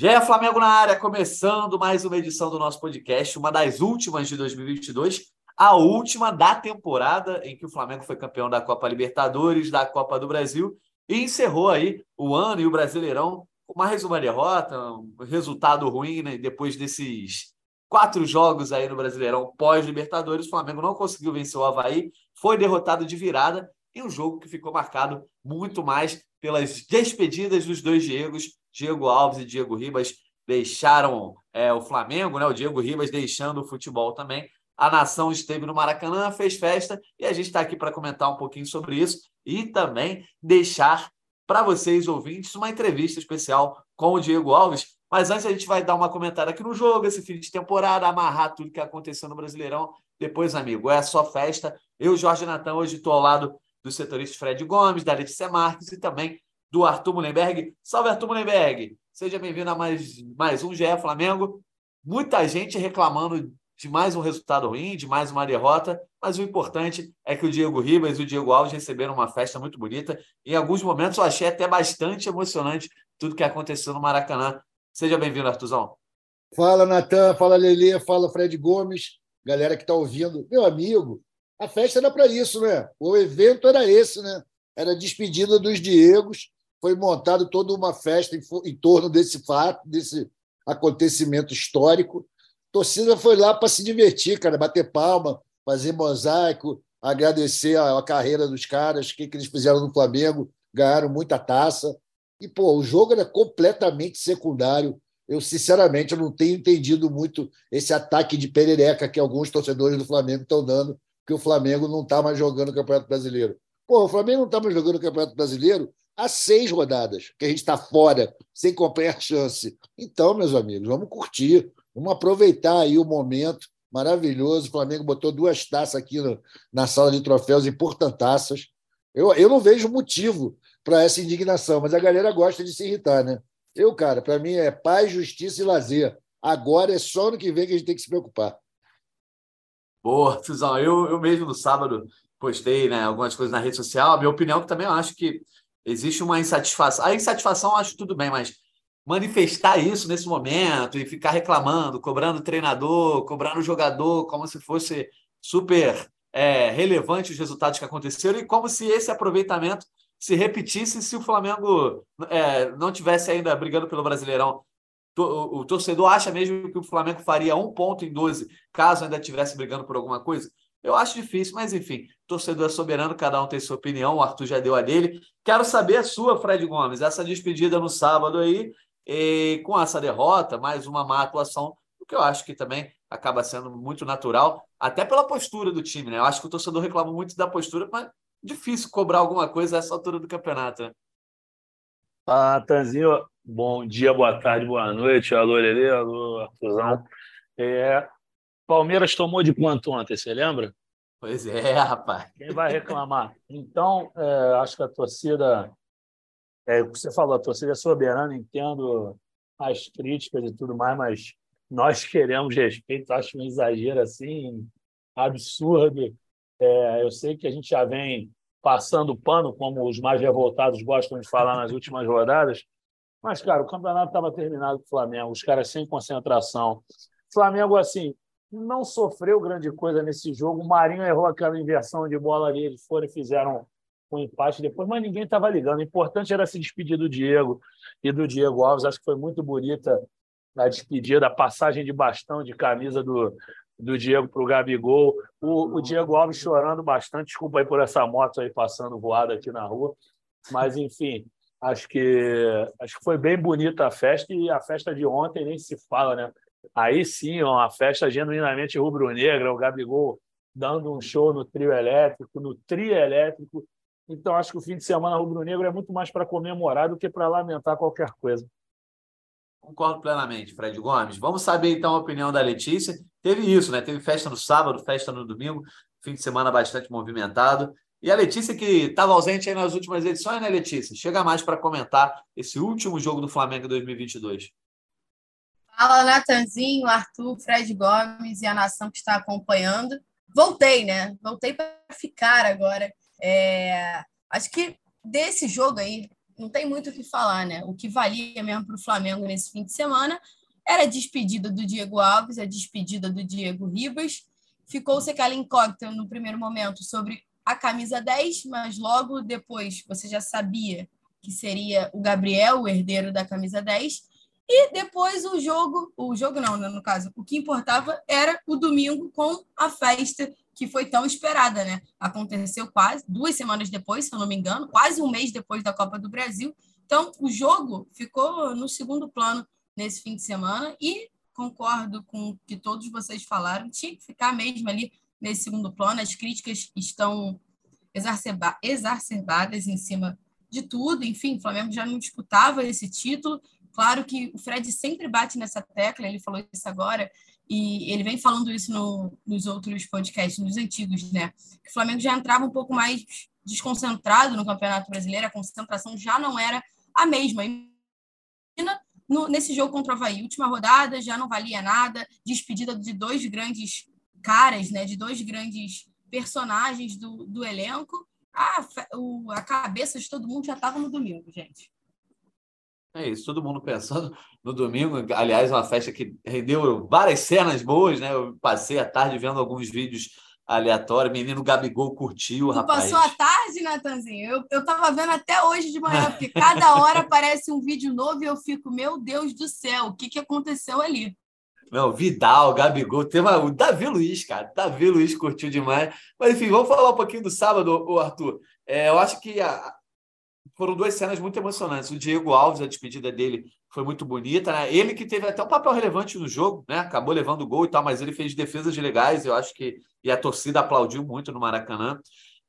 GE Flamengo na área, começando mais uma edição do nosso podcast, uma das últimas de 2022, a última da temporada em que o Flamengo foi campeão da Copa Libertadores, da Copa do Brasil e encerrou aí o ano e o Brasileirão com mais uma derrota, um resultado ruim, né? Depois desses quatro jogos aí no Brasileirão pós-Libertadores, o Flamengo não conseguiu vencer o Havaí, foi derrotado de virada em um jogo que ficou marcado muito mais pelas despedidas dos dois Diegos, Diego Alves e Diego Ribas, deixaram é, o Flamengo, né? O Diego Ribas deixando o futebol também. A nação esteve no Maracanã, fez festa e a gente está aqui para comentar um pouquinho sobre isso e também deixar para vocês, ouvintes, uma entrevista especial com o Diego Alves. Mas antes a gente vai dar uma comentária aqui no jogo, esse fim de temporada, amarrar tudo que aconteceu no Brasileirão. Depois, amigo, é só festa. Eu, Jorge Natan, hoje estou ao lado do setorista Fred Gomes, da Letícia Marques e também do Arthur Mullenberg. Salve, Arthur Mullenberg! Seja bem-vindo a mais, mais um GE Flamengo. Muita gente reclamando de mais um resultado ruim, de mais uma derrota, mas o importante é que o Diego Ribas e o Diego Alves receberam uma festa muito bonita. Em alguns momentos eu achei até bastante emocionante tudo que aconteceu no Maracanã. Seja bem-vindo, Artuzão. Fala, Natan, fala, Lelê, fala, Fred Gomes, galera que está ouvindo. Meu amigo, a festa era para isso, né? O evento era esse, né? Era a despedida dos Diegos. Foi montado toda uma festa em, em torno desse fato, desse acontecimento histórico. A torcida foi lá para se divertir, cara, bater palma, fazer mosaico, agradecer a, a carreira dos caras, o que, que eles fizeram no Flamengo, ganharam muita taça. E, pô, o jogo era completamente secundário. Eu, sinceramente, eu não tenho entendido muito esse ataque de perereca que alguns torcedores do Flamengo estão dando que o Flamengo não está mais jogando o Campeonato Brasileiro. Pô, o Flamengo não está mais jogando o Campeonato Brasileiro há seis rodadas, que a gente está fora, sem qualquer chance. Então, meus amigos, vamos curtir, vamos aproveitar aí o momento maravilhoso. O Flamengo botou duas taças aqui no, na sala de troféus importantaças. Eu, eu não vejo motivo para essa indignação, mas a galera gosta de se irritar, né? Eu, cara, para mim é paz, justiça e lazer. Agora é só no que vem que a gente tem que se preocupar. Boa, Tuzão. Eu, eu mesmo no sábado postei né, algumas coisas na rede social. A minha opinião é que também eu acho que existe uma insatisfação. A insatisfação eu acho tudo bem, mas manifestar isso nesse momento e ficar reclamando, cobrando treinador, cobrando jogador, como se fosse super é, relevante os resultados que aconteceram e como se esse aproveitamento se repetisse se o Flamengo é, não tivesse ainda brigando pelo Brasileirão o torcedor acha mesmo que o Flamengo faria um ponto em 12 caso ainda estivesse brigando por alguma coisa? Eu acho difícil, mas enfim, torcedor é soberano, cada um tem sua opinião, o Arthur já deu a dele. Quero saber a sua, Fred Gomes, essa despedida no sábado aí, com essa derrota, mais uma má atuação, o que eu acho que também acaba sendo muito natural, até pela postura do time, né? Eu acho que o torcedor reclama muito da postura, mas difícil cobrar alguma coisa a essa altura do campeonato, né? Ah, Tanzinho, bom dia, boa tarde, boa noite. Alô, Lelê, alô, Artuzão. É, Palmeiras tomou de quanto ontem, você lembra? Pois é, rapaz. Quem vai reclamar? Então, é, acho que a torcida, é, o que você falou, a torcida é soberana, entendo as críticas e tudo mais, mas nós queremos respeito, acho um exagero assim, absurdo. É, eu sei que a gente já vem passando pano, como os mais revoltados gostam de falar nas últimas rodadas. Mas, cara, o campeonato estava terminado com o Flamengo, os caras sem concentração. Flamengo, assim, não sofreu grande coisa nesse jogo. O Marinho errou aquela inversão de bola ali, eles foram e fizeram um empate depois, mas ninguém estava ligando. O importante era se despedir do Diego e do Diego Alves. Acho que foi muito bonita a despedida, a passagem de bastão, de camisa do, do Diego para o Gabigol. O, Diego Alves chorando bastante. Desculpa aí por essa moto aí passando voada aqui na rua. Mas, enfim, acho que, acho que foi bem bonita a festa. E a festa de ontem nem se fala, né? Aí sim, uma festa genuinamente rubro-negra. O Gabigol dando um show no trio elétrico, no trio elétrico. Então, acho que o fim de semana rubro-negro é muito mais para comemorar do que para lamentar qualquer coisa. Concordo plenamente, Fred Gomes. Vamos saber então a opinião da Letícia. Teve isso, né? Teve festa no sábado, festa no domingo, fim de semana bastante movimentado. E a Letícia, que estava ausente aí nas últimas edições, né, Letícia? Chega mais para comentar esse último jogo do Flamengo em 2022. Fala, Natanzinho, Arthur, Fred Gomes e a nação que está acompanhando. Voltei, né? Voltei para ficar agora. É... Acho que desse jogo aí, não tem muito o que falar, né? O que valia mesmo para o Flamengo nesse fim de semana era a despedida do Diego Alves, a despedida do Diego Ribas. Ficou-se aquela incógnita no primeiro momento sobre a camisa 10, mas logo depois você já sabia que seria o Gabriel, o herdeiro da camisa 10. E depois o jogo, o jogo não, né, no caso, o que importava era o domingo com a festa que foi tão esperada, né? Aconteceu quase duas semanas depois, se eu não me engano, quase um mês depois da Copa do Brasil. Então, o jogo ficou no segundo plano nesse fim de semana e concordo com o que todos vocês falaram, tinha que ficar mesmo ali nesse segundo plano. As críticas estão exacerba exacerbadas em cima de tudo. Enfim, o Flamengo já não disputava esse título. Claro que o Fred sempre bate nessa tecla, ele falou isso agora, e ele vem falando isso no, nos outros podcasts, nos antigos, né? Que o Flamengo já entrava um pouco mais desconcentrado no Campeonato Brasileiro, a concentração já não era a mesma. Imagina no, nesse jogo contra o Havaí, última rodada, já não valia nada, despedida de dois grandes caras, né? De dois grandes personagens do, do elenco. A, o, a cabeça de todo mundo já estava no domingo, gente. É isso, todo mundo pensando no domingo. Aliás, uma festa que rendeu várias cenas boas, né? Eu passei a tarde vendo alguns vídeos aleatórios. Menino Gabigol curtiu, tu rapaz. Passou a tarde, Natanzinho? Eu, eu tava vendo até hoje de manhã, porque cada hora aparece um vídeo novo e eu fico, meu Deus do céu, o que, que aconteceu ali? Não, Vidal, Gabigol, uma, o Davi Luiz, cara. Davi Luiz curtiu demais. Mas enfim, vamos falar um pouquinho do sábado, Arthur. É, eu acho que a, foram duas cenas muito emocionantes. O Diego Alves, a despedida dele foi muito bonita, né? Ele que teve até um papel relevante no jogo, né? Acabou levando o gol e tal, mas ele fez defesas legais, eu acho que e a torcida aplaudiu muito no Maracanã.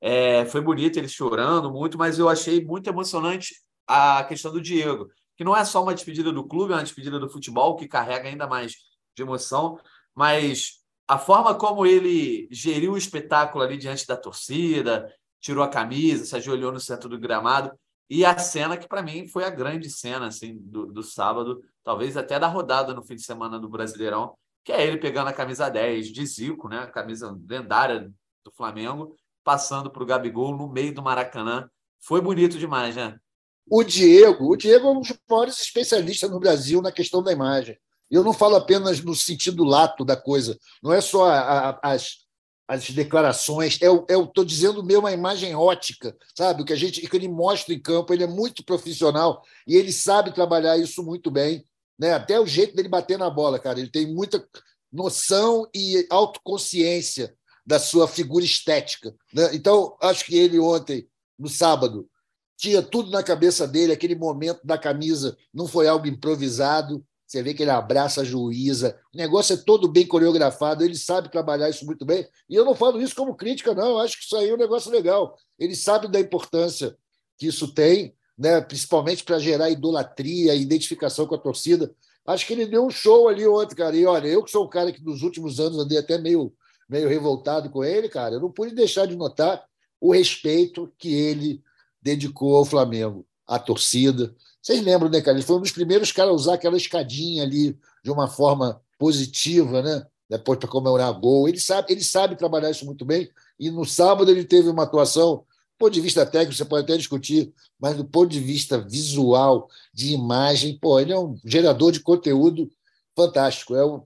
É, foi bonito ele chorando muito, mas eu achei muito emocionante a questão do Diego, que não é só uma despedida do clube, é uma despedida do futebol que carrega ainda mais de emoção, mas a forma como ele geriu o espetáculo ali diante da torcida, tirou a camisa, se ajoelhou no centro do gramado, e a cena que, para mim, foi a grande cena assim, do, do sábado, talvez até da rodada no fim de semana do Brasileirão, que é ele pegando a camisa 10 de Zico, né? a camisa lendária do Flamengo, passando para o Gabigol no meio do Maracanã. Foi bonito demais, né? O Diego, o Diego é um dos maiores especialistas no Brasil na questão da imagem. Eu não falo apenas no sentido lato da coisa, não é só a, a, as, as declarações, é eu estou dizendo mesmo a imagem ótica, sabe? O que a gente que ele mostra em campo, ele é muito profissional e ele sabe trabalhar isso muito bem, né? Até o jeito dele bater na bola, cara, ele tem muita noção e autoconsciência da sua figura estética, né? Então, acho que ele ontem, no sábado, tinha tudo na cabeça dele, aquele momento da camisa não foi algo improvisado, você vê que ele abraça a juíza. O negócio é todo bem coreografado, ele sabe trabalhar isso muito bem. E eu não falo isso como crítica, não. Eu acho que isso aí é um negócio legal. Ele sabe da importância que isso tem, né? principalmente para gerar idolatria, identificação com a torcida. Acho que ele deu um show ali ontem, cara. E olha, eu que sou um cara que nos últimos anos andei até meio, meio revoltado com ele, cara, eu não pude deixar de notar o respeito que ele dedicou ao Flamengo, à torcida vocês lembram, né, cara? Ele foi um dos primeiros caras a usar aquela escadinha ali de uma forma positiva, né? Depois para comemorar gol. Ele sabe, ele sabe trabalhar isso muito bem. E no sábado ele teve uma atuação, do ponto de vista técnico, você pode até discutir, mas do ponto de vista visual, de imagem, pô, ele é um gerador de conteúdo fantástico. É um,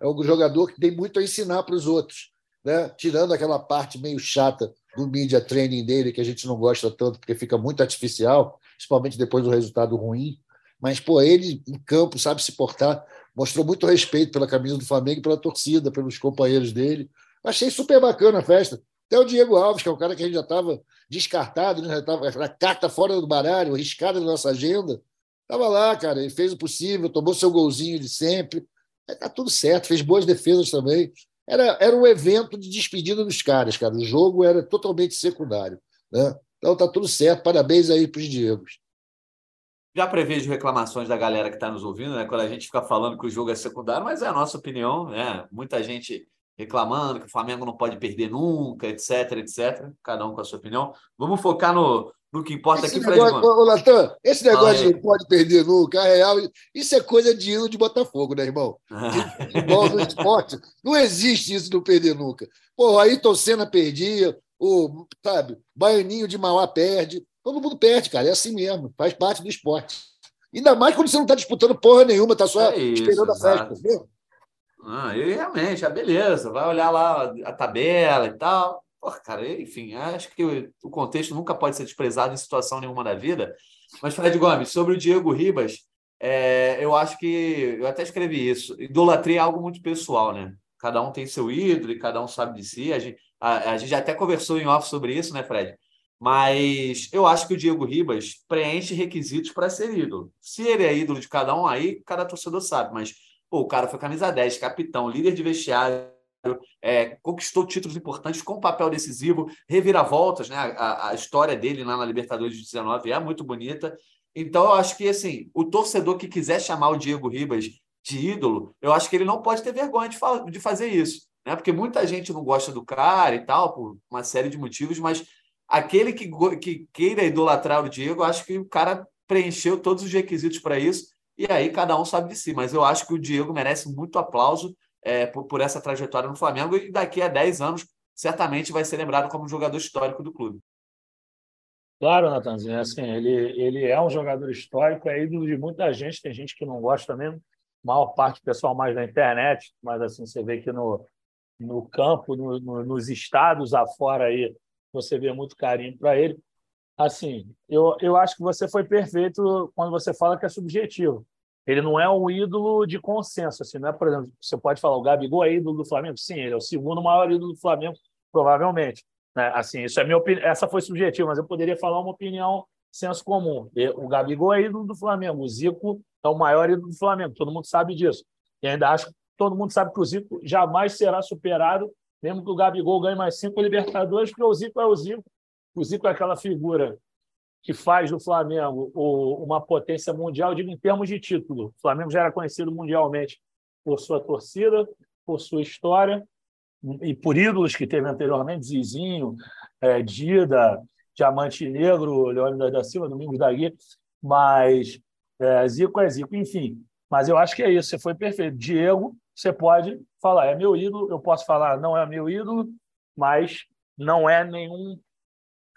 é um jogador que tem muito a ensinar para os outros, né? Tirando aquela parte meio chata do media training dele, que a gente não gosta tanto, porque fica muito artificial principalmente depois do resultado ruim. Mas, pô, ele em campo sabe se portar, mostrou muito respeito pela camisa do Flamengo e pela torcida, pelos companheiros dele. Achei super bacana a festa. Até o Diego Alves, que é um cara que a gente já estava descartado, né? já estava a carta fora do baralho, arriscada na nossa agenda. Estava lá, cara, ele fez o possível, tomou seu golzinho de sempre. Está tudo certo, fez boas defesas também. Era, era um evento de despedida dos caras, cara. O jogo era totalmente secundário. Né? Então tá tudo certo. Parabéns aí para os Diegos. Já prevejo reclamações da galera que está nos ouvindo, né? Quando a gente fica falando que o jogo é secundário, mas é a nossa opinião, né? Muita gente reclamando que o Flamengo não pode perder nunca, etc, etc. Cada um com a sua opinião. Vamos focar no, no que importa esse aqui, negócio, Fred ô, Natan, esse negócio de não pode perder nunca, é real, isso é coisa de hino de Botafogo, né, irmão? Igual no esporte. Não existe isso do perder nunca. Pô, aí Senna perdia, o, sabe, Baianinho de Mauá perde. todo mundo perde, cara. É assim mesmo, faz parte do esporte. Ainda mais quando você não está disputando porra nenhuma, está só é isso, esperando exato. a festa. Viu? Ah, e realmente, é beleza, vai olhar lá a tabela e tal. Porra, cara, enfim, acho que o contexto nunca pode ser desprezado em situação nenhuma da vida. Mas, Fred Gomes, sobre o Diego Ribas, é, eu acho que eu até escrevi isso. Idolatria é algo muito pessoal, né? Cada um tem seu ídolo e cada um sabe de si. A gente, a, a gente até conversou em off sobre isso, né, Fred? Mas eu acho que o Diego Ribas preenche requisitos para ser ídolo. Se ele é ídolo de cada um, aí cada torcedor sabe. Mas pô, o cara foi camisa 10, capitão, líder de vestiário, é, conquistou títulos importantes com papel decisivo, reviravoltas, né? A, a, história dele lá na Libertadores de 19 é muito bonita. Então, eu acho que assim, o torcedor que quiser chamar o Diego Ribas de ídolo, eu acho que ele não pode ter vergonha de, de fazer isso. Né? Porque muita gente não gosta do cara e tal, por uma série de motivos, mas aquele que, que queira idolatrar o Diego, acho que o cara preencheu todos os requisitos para isso, e aí cada um sabe de si. Mas eu acho que o Diego merece muito aplauso é, por, por, essa trajetória no Flamengo e daqui a 10 anos certamente vai ser lembrado como um jogador histórico do clube. Claro, Natanzinho, assim, ele, ele é um jogador histórico, é ídolo de muita gente, tem gente que não gosta mesmo, maior parte do pessoal mais na internet, mas assim, você vê que no, no campo, no, no, nos estados afora aí, você vê muito carinho para ele. Assim, eu, eu acho que você foi perfeito quando você fala que é subjetivo. Ele não é um ídolo de consenso, assim, não é, por exemplo, você pode falar, o Gabigol é ídolo do Flamengo? Sim, ele é o segundo maior ídolo do Flamengo, provavelmente. Né? Assim, isso é minha opinião, essa foi subjetiva, mas eu poderia falar uma opinião senso comum. O Gabigol é ídolo do Flamengo, o Zico é o maior ídolo do Flamengo, todo mundo sabe disso. E ainda acho todo mundo sabe que o Zico jamais será superado, mesmo que o Gabigol ganhe mais cinco Libertadores, porque o Zico é o Zico. O Zico é aquela figura que faz do Flamengo uma potência mundial, digo em termos de título. O Flamengo já era conhecido mundialmente por sua torcida, por sua história e por ídolos que teve anteriormente, Zizinho, é, Dida, Diamante Negro, Leônidas da Silva, Domingos da Guia, mas é, Zico é Zico, enfim. Mas eu acho que é isso, você foi perfeito. Diego, você pode falar, é meu ídolo, eu posso falar, não é meu ídolo, mas não é nenhum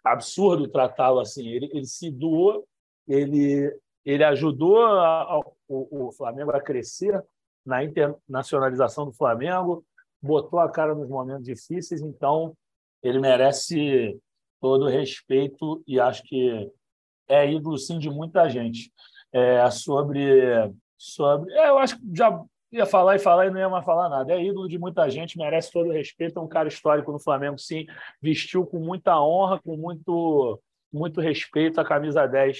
absurdo tratá-lo assim. Ele, ele se doou, ele, ele ajudou a, a, o, o Flamengo a crescer na internacionalização do Flamengo, botou a cara nos momentos difíceis, então ele merece todo o respeito e acho que é ídolo sim de muita gente. É, sobre sobre, é, eu acho que já ia falar e falar e não ia mais falar nada. É ídolo de muita gente, merece todo o respeito, é um cara histórico no Flamengo, sim, vestiu com muita honra, com muito muito respeito a camisa 10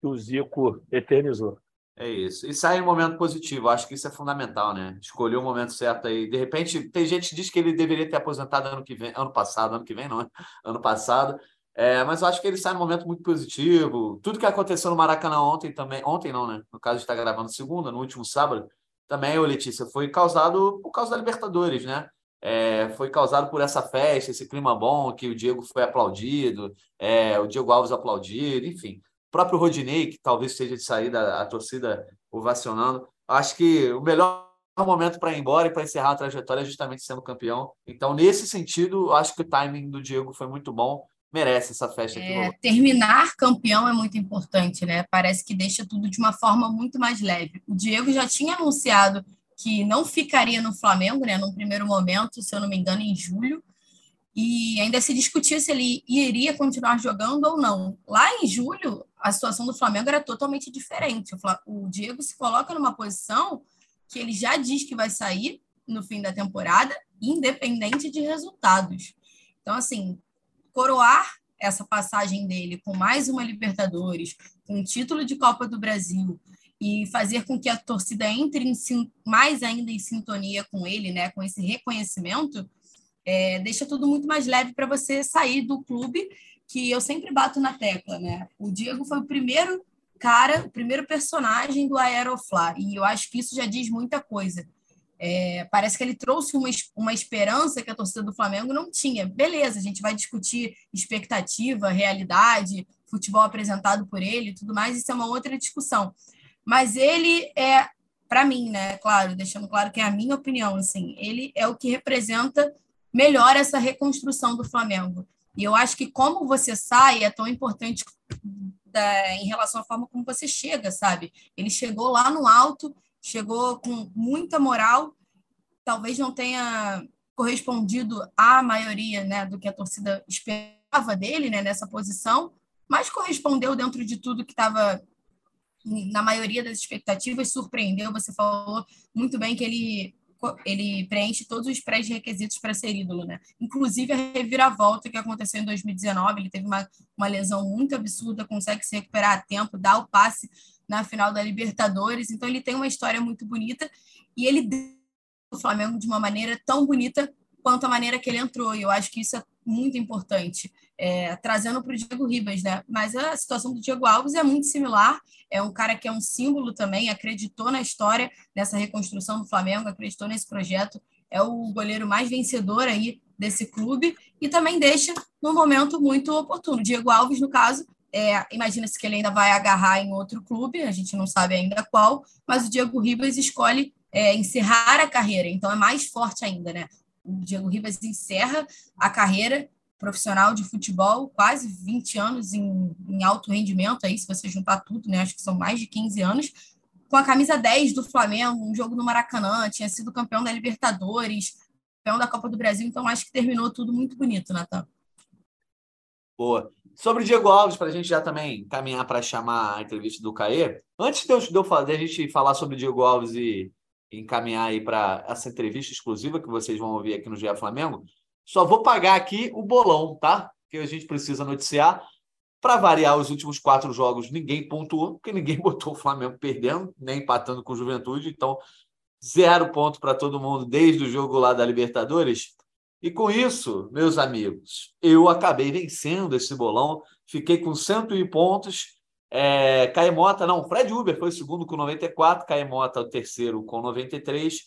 que o Zico eternizou. É isso. E sai em um momento positivo. Acho que isso é fundamental, né? Escolher o momento certo aí. De repente, tem gente que diz que ele deveria ter aposentado ano que vem, ano passado, ano que vem, não, é? ano passado. É, mas eu acho que ele sai em momento muito positivo. Tudo que aconteceu no Maracanã ontem também, ontem não, né? No caso, está gravando segunda, no último sábado, também, Letícia, foi causado por causa da Libertadores, né? É, foi causado por essa festa, esse clima bom, que o Diego foi aplaudido, é, o Diego Alves aplaudido, enfim próprio Rodinei, que talvez esteja de saída, a torcida ovacionando. Acho que o melhor momento para ir embora e para encerrar a trajetória é justamente sendo campeão. Então, nesse sentido, acho que o timing do Diego foi muito bom. Merece essa festa aqui. É, terminar campeão é muito importante, né? Parece que deixa tudo de uma forma muito mais leve. O Diego já tinha anunciado que não ficaria no Flamengo, né? Num primeiro momento, se eu não me engano, em julho e ainda se discutia se ele iria continuar jogando ou não. Lá em julho, a situação do Flamengo era totalmente diferente. O Diego se coloca numa posição que ele já diz que vai sair no fim da temporada, independente de resultados. Então, assim, coroar essa passagem dele com mais uma Libertadores, com um título de Copa do Brasil e fazer com que a torcida entre em, mais ainda em sintonia com ele, né, com esse reconhecimento, é, deixa tudo muito mais leve para você sair do clube, que eu sempre bato na tecla, né? O Diego foi o primeiro cara, o primeiro personagem do Aeroflá, e eu acho que isso já diz muita coisa. É, parece que ele trouxe uma, uma esperança que a torcida do Flamengo não tinha. Beleza, a gente vai discutir expectativa, realidade, futebol apresentado por ele tudo mais, isso é uma outra discussão. Mas ele é, para mim, né, claro, deixando claro que é a minha opinião, assim, ele é o que representa melhor essa reconstrução do Flamengo. E eu acho que como você sai é tão importante da, em relação à forma como você chega, sabe? Ele chegou lá no alto, chegou com muita moral, talvez não tenha correspondido à maioria né, do que a torcida esperava dele né, nessa posição, mas correspondeu dentro de tudo que estava na maioria das expectativas, surpreendeu. Você falou muito bem que ele ele preenche todos os pré-requisitos para ser ídolo, né? Inclusive a reviravolta que aconteceu em 2019, ele teve uma, uma lesão muito absurda, consegue se recuperar a tempo, dá o passe na final da Libertadores, então ele tem uma história muito bonita e ele o Flamengo de uma maneira tão bonita quanto a maneira que ele entrou. E eu acho que isso é muito importante, é, trazendo para o Diego Ribas, né? Mas a situação do Diego Alves é muito similar. É um cara que é um símbolo também, acreditou na história, nessa reconstrução do Flamengo, acreditou nesse projeto. É o goleiro mais vencedor aí desse clube e também deixa num momento muito oportuno. Diego Alves, no caso, é, imagina-se que ele ainda vai agarrar em outro clube, a gente não sabe ainda qual, mas o Diego Ribas escolhe é, encerrar a carreira, então é mais forte ainda, né? O Diego Ribas encerra a carreira profissional de futebol, quase 20 anos em, em alto rendimento, aí, se você juntar tudo, né? Acho que são mais de 15 anos, com a camisa 10 do Flamengo, um jogo no Maracanã, tinha sido campeão da Libertadores, campeão da Copa do Brasil, então acho que terminou tudo muito bonito, Natan. Boa. Sobre o Diego Alves, para a gente já também caminhar para chamar a entrevista do Caê, antes de eu, fazer, a gente falar sobre o Diego Alves e encaminhar aí para essa entrevista exclusiva que vocês vão ouvir aqui no GE Flamengo, só vou pagar aqui o bolão, tá? Que a gente precisa noticiar. Para variar os últimos quatro jogos, ninguém pontuou, porque ninguém botou o Flamengo perdendo, nem empatando com o Juventude. Então, zero ponto para todo mundo desde o jogo lá da Libertadores. E com isso, meus amigos, eu acabei vencendo esse bolão, fiquei com 101 pontos é, Caemota, não, Fred Uber foi o segundo com 94, Caemota o terceiro com 93,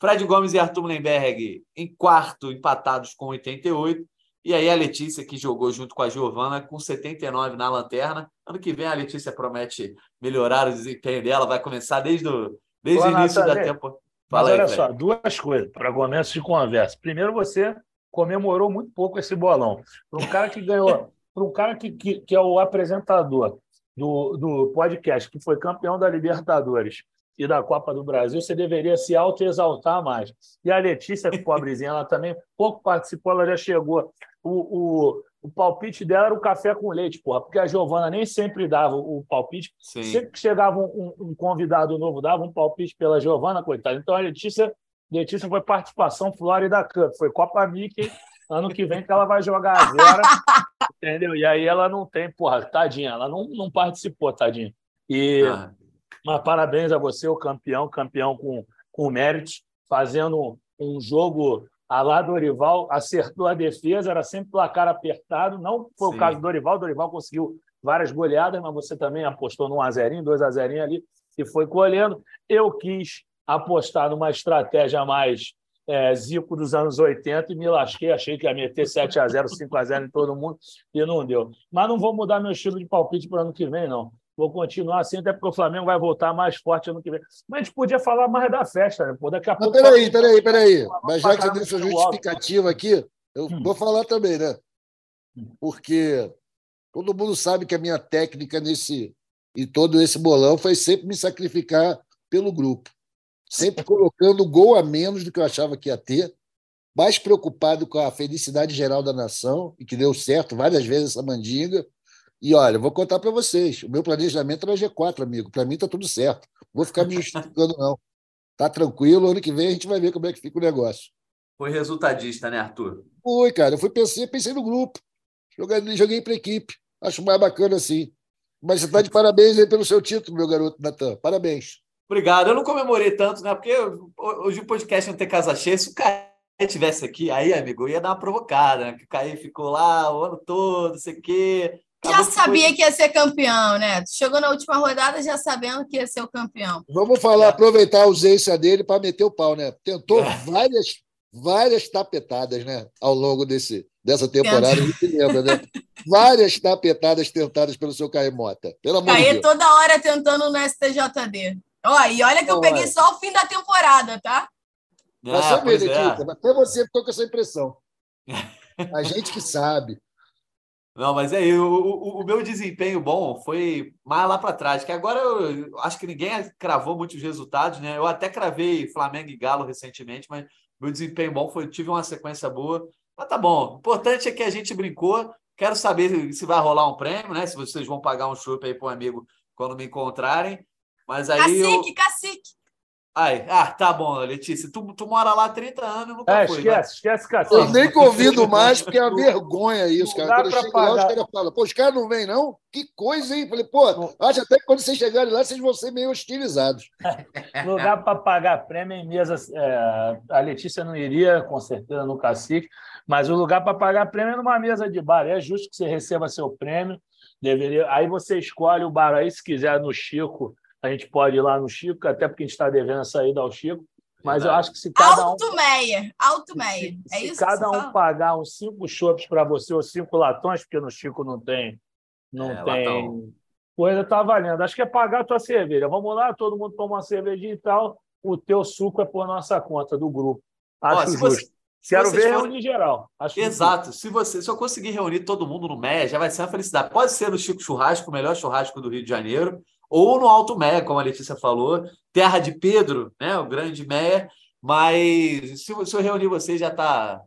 Fred Gomes e Arthur Lemberg em quarto, empatados com 88, e aí a Letícia, que jogou junto com a Giovana, com 79 na lanterna. Ano que vem a Letícia promete melhorar o desempenho dela, vai começar desde o, desde o início da temporada. Fala Mas olha aí, só, duas coisas para começo de conversa. Primeiro, você comemorou muito pouco esse bolão. Para um cara que ganhou, para um cara que, que, que é o apresentador do, do podcast, que foi campeão da Libertadores e da Copa do Brasil, você deveria se auto-exaltar mais. E a Letícia, pobrezinha, ela também pouco participou, ela já chegou. O, o, o palpite dela era o café com leite, porra, porque a Giovana nem sempre dava o palpite. Sim. Sempre que chegava um, um, convidado novo, dava um palpite pela Giovana, coitada. Então a Letícia, Letícia foi participação Florida Cup, foi Copa Mickey. Ano que vem que ela vai jogar a Vera Entendeu? E aí ela não tem, porra, tadinha, ela não, não participou, tadinha. E, ah. Mas parabéns a você, o campeão, campeão com, com méritos, fazendo um jogo a lá Dorival, acertou a defesa, era sempre placar apertado. Não foi Sim. o caso do Dorival, Dorival conseguiu várias goleadas, mas você também apostou num a 0 2 a 0 ali e foi colhendo. Eu quis apostar numa estratégia mais é, Zico dos anos 80 e me lasquei, achei que ia meter 7 a 0 5 a 0 em todo mundo e não deu. Mas não vou mudar meu estilo de palpite para o ano que vem, não. Vou continuar assim, até porque o Flamengo vai voltar mais forte ano que vem. Mas a gente podia falar mais da festa, né? Pô, daqui a pouco. Mas peraí, peraí, peraí. Mas já que você deu sua justificativa aqui, eu hum. vou falar também, né? Porque todo mundo sabe que a minha técnica nesse e todo esse bolão foi sempre me sacrificar pelo grupo sempre colocando gol a menos do que eu achava que ia ter, mais preocupado com a felicidade geral da nação, e que deu certo várias vezes essa mandinga. E olha, vou contar para vocês: o meu planejamento era G4, amigo. Para mim está tudo certo. Vou ficar me justificando, não. Tá tranquilo, ano que vem a gente vai ver como é que fica o negócio. Foi resultadista, né, Arthur? Foi, cara. Eu fui pensei, pensei no grupo. Joguei, joguei para equipe. Acho mais bacana assim. Mas você está de parabéns aí pelo seu título, meu garoto Natan. Parabéns. Obrigado. Eu não comemorei tanto, né? Porque hoje o podcast não tem casa cheia. Se o Caio estivesse aqui, aí, amigo, ia dar uma provocada, né? Que o Caio ficou lá o ano todo, não sei o quê. Já sabia foi... que ia ser campeão, né? Chegou na última rodada já sabendo que ia ser o campeão. Vamos falar, é. aproveitar a ausência dele para meter o pau, né? Tentou é. várias, várias tapetadas, né? Ao longo desse, dessa temporada, a gente lembra, né? Várias tapetadas tentadas pelo seu Caio Mota. Pelo amor Caí de Deus. toda hora tentando no STJD. Ó, e olha que eu peguei só o fim da temporada, tá? Ah, saber, é. Até você ficou com essa impressão. A gente que sabe. Não, mas é o, o, o, meu desempenho bom foi mais lá para trás, que agora eu acho que ninguém cravou muitos resultados, né? Eu até cravei Flamengo e Galo recentemente, mas meu desempenho bom foi tive uma sequência boa. Mas tá bom. O importante é que a gente brincou. Quero saber se vai rolar um prêmio, né? Se vocês vão pagar um chopp aí para um amigo quando me encontrarem. Mas aí cacique, eu... cacique. Ai, ah, tá bom, Letícia. Tu, tu mora lá há 30 anos nunca é, foi. Esquece, né? esquece, cacete. Eu nem convido mais, porque é uma vergonha isso, cara. Quando eu chego pagar. lá, os caras falam, pô, os caras não vêm, não? Que coisa, hein? Falei, pô, acho até que quando vocês chegarem lá, vocês vão ser meio hostilizados. Lugar para pagar prêmio em mesas. É, a Letícia não iria, com certeza, no cacique, mas o lugar para pagar prêmio é numa mesa de bar. É justo que você receba seu prêmio. Deveria... Aí você escolhe o bar aí, se quiser, no Chico a gente pode ir lá no Chico, até porque a gente está devendo a saída ao Chico. Mas eu acho que se cada Alto um. Meia, Alto Meia. É se isso cada um fala? pagar uns cinco chopps para você ou cinco latões, porque no Chico não tem. Não É, tem. latão. Coisa tá valendo. Acho que é pagar a tua cerveja. Vamos lá, todo mundo toma uma cervejinha e tal. O teu suco é por nossa conta do grupo. Acho Ó, se justo. você- se Quero ver reunir geral. Acho justo. Exato. Se você, se eu conseguir reunir todo mundo no Meia, já vai ser uma felicidade. Pode ser no Chico Churrasco, o melhor churrasco do Rio de Janeiro, ou no Alto Meia, como a Letícia falou, terra de Pedro, né? O grande Meia. Mas se, eu- se eu reunir vocês, já está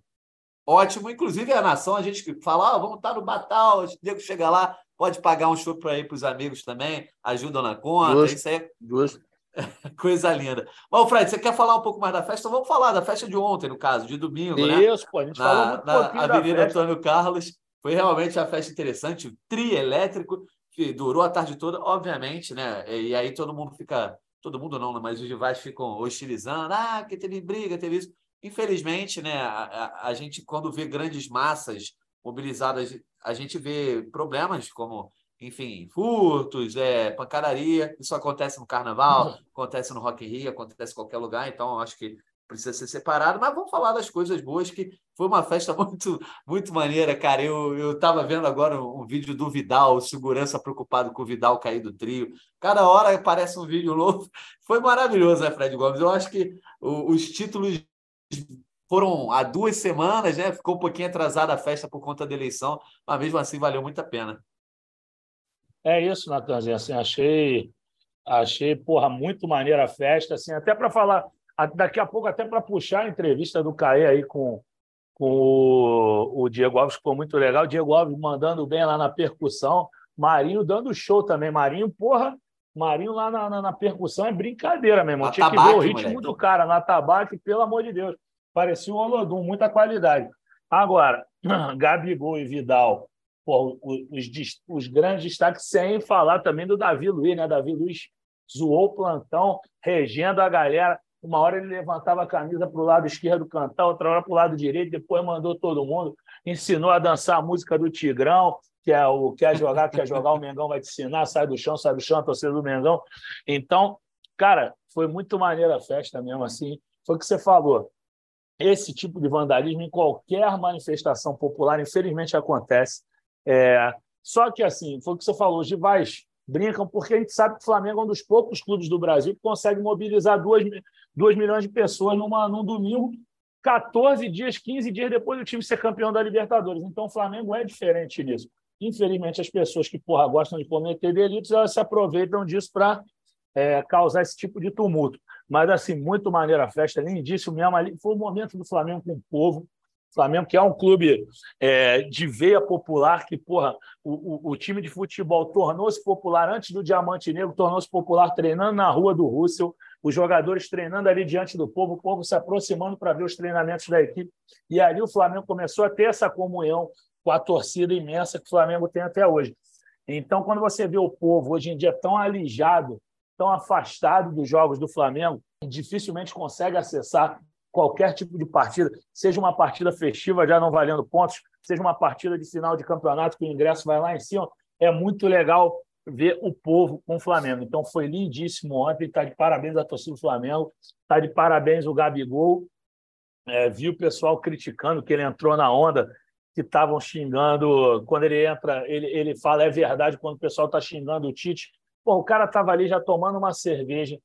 ótimo. Inclusive, a nação, a gente fala, ah, vamos estar no Batal, o nego chega lá, pode pagar um show para ir para os amigos também, ajudam na conta. Justo. Isso aí é Justo. coisa linda. Bom, Fred, você quer falar um pouco mais da festa? Então vamos falar da festa de ontem, no caso, de domingo, né? Isso, pô. A gente falou na, muito na Avenida. Antônio Carlos. Foi realmente uma festa interessante, o tri elétrico, que durou a tarde toda, obviamente, né? E aí todo mundo fica, todo mundo não, né? mas os rivais ficam hostilizando, ah, que teve briga, teve isso. Infelizmente, né, a, a, a gente, quando vê grandes massas mobilizadas, a gente vê problemas como, enfim, furtos, é, pancadaria. Isso acontece no Carnaval, acontece no Rock in Rio, acontece em qualquer lugar, então acho que precisa ser separado. Mas vamos falar das coisas boas, que foi uma festa muito, muito maneira, cara. Eu, eu tava vendo agora um, vídeo do Vidal, segurança preocupado com o Vidal cair do trio. Cada hora aparece um vídeo novo. Foi maravilhoso, né, Fred Gomes? Eu acho que os títulos foram há duas semanas, né? Ficou um pouquinho atrasada a festa por conta da eleição, mas mesmo assim valeu muito a pena. É isso, Natanzinho. Assim, achei, achei, porra, muito maneira a festa. Assim, até para falar, daqui a pouco, até para puxar a entrevista do Caê aí com, com o, o Diego Alves, ficou muito legal. O Diego Alves mandando bem lá na percussão. Marinho dando show também. Marinho, porra, Marinho lá na, na, na percussão é brincadeira, meu irmão. No Tinha que ver o ritmo moleque. do cara na tabaque, pelo amor de Deus. Parecia um Olodum, muita qualidade. Agora, Gabigol e Vidal, os, os grandes destaques, sem falar também do Davi Luiz, né? Davi Luiz zoou o plantão, regendo a galera. Uma hora ele levantava a camisa para o lado esquerdo do cantar, outra hora para o lado direito, depois mandou todo mundo, ensinou a dançar a música do Tigrão, que é o quer jogar, quer jogar, o Mengão vai te ensinar, sai do chão, sai do chão, a torcida do Mengão. Então, cara, foi muito maneira a festa mesmo, assim. Foi o que você falou esse tipo de vandalismo em qualquer manifestação popular, infelizmente acontece. É, só que, assim, foi o que você falou, os rivais brincam, porque a gente sabe que o Flamengo é um dos poucos clubes do Brasil que consegue mobilizar 2 milhões de pessoas numa, num domingo, 14 dias, 15 dias depois do time ser campeão da Libertadores. Então, o Flamengo é diferente nisso. Infelizmente, as pessoas que porra, gostam de cometer delitos, elas se aproveitam disso para é, causar esse tipo de tumulto. Mas, assim, muito maneira a festa, lindíssimo mesmo. Foi o momento do Flamengo com o povo. Flamengo, que é um clube é, de veia popular, que, porra, o, o, o time de futebol tornou-se popular antes do Diamante Negro, tornou-se popular treinando na rua do Russell, os jogadores treinando ali diante do povo, o povo se aproximando para ver os treinamentos da equipe. E ali o Flamengo começou a ter essa comunhão com a torcida imensa que o Flamengo tem até hoje. Então, quando você vê o povo hoje em dia tão alijado, tão afastado dos jogos do Flamengo, dificilmente consegue acessar qualquer tipo de partida, seja uma partida festiva já não valendo pontos, seja uma partida de final de campeonato que o ingresso vai lá em cima, é muito legal ver o povo com o Flamengo. Então foi lindíssimo ontem, está de parabéns a torcida do Flamengo, está de parabéns o Gabigol, é, vi o pessoal criticando que ele entrou na onda, que estavam xingando, quando ele entra, ele, ele fala, é verdade, quando o pessoal está xingando o Tite, Pô, o cara estava ali já tomando uma cerveja,